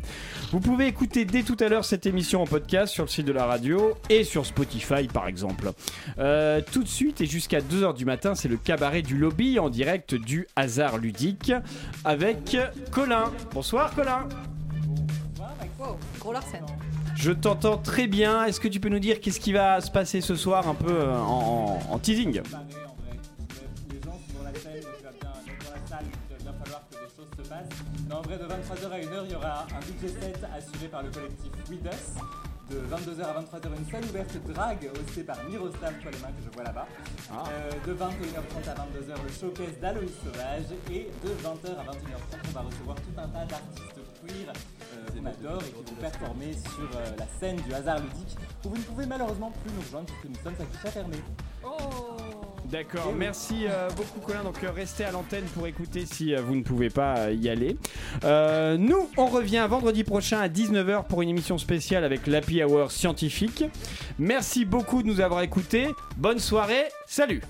Vous pouvez écouter dès tout à l'heure cette émission en podcast sur le site de la radio et sur Spotify par exemple. Euh, tout de suite et jusqu'à 2h du matin, c'est le cabaret du lobby en direct du hasard ludique avec Colin. Bonsoir Colin. Wow, gros Larsen. Je t'entends très bien. Est-ce que tu peux nous dire qu'est-ce qui va se passer ce soir un peu euh, en, en- en teasing? Salle. Mais en vrai, de 23h à 1h, il y aura un DJ set assuré par le collectif With Us. De 22h à 23h, une scène ouverte drague hostée par Miroslav Toilemin que je vois là-bas. Euh, de 21h30 à 22h, le showcase d'Aloïs Sauvage. Et de 20h à 21h30, on va recevoir tout un tas d'artistes queer qu'on adore et qui vont performer sur euh, la scène du hasard ludique où vous ne pouvez malheureusement plus nous rejoindre puisque nous sommes à guichet fermé. D'accord, merci euh, beaucoup Colin. Donc euh, restez à l'antenne pour écouter si euh, vous ne pouvez pas euh, y aller. Euh, nous, on revient vendredi prochain à 19h pour une émission spéciale avec l'Happy Hour scientifique. Merci beaucoup de nous avoir écoutés. Bonne soirée, salut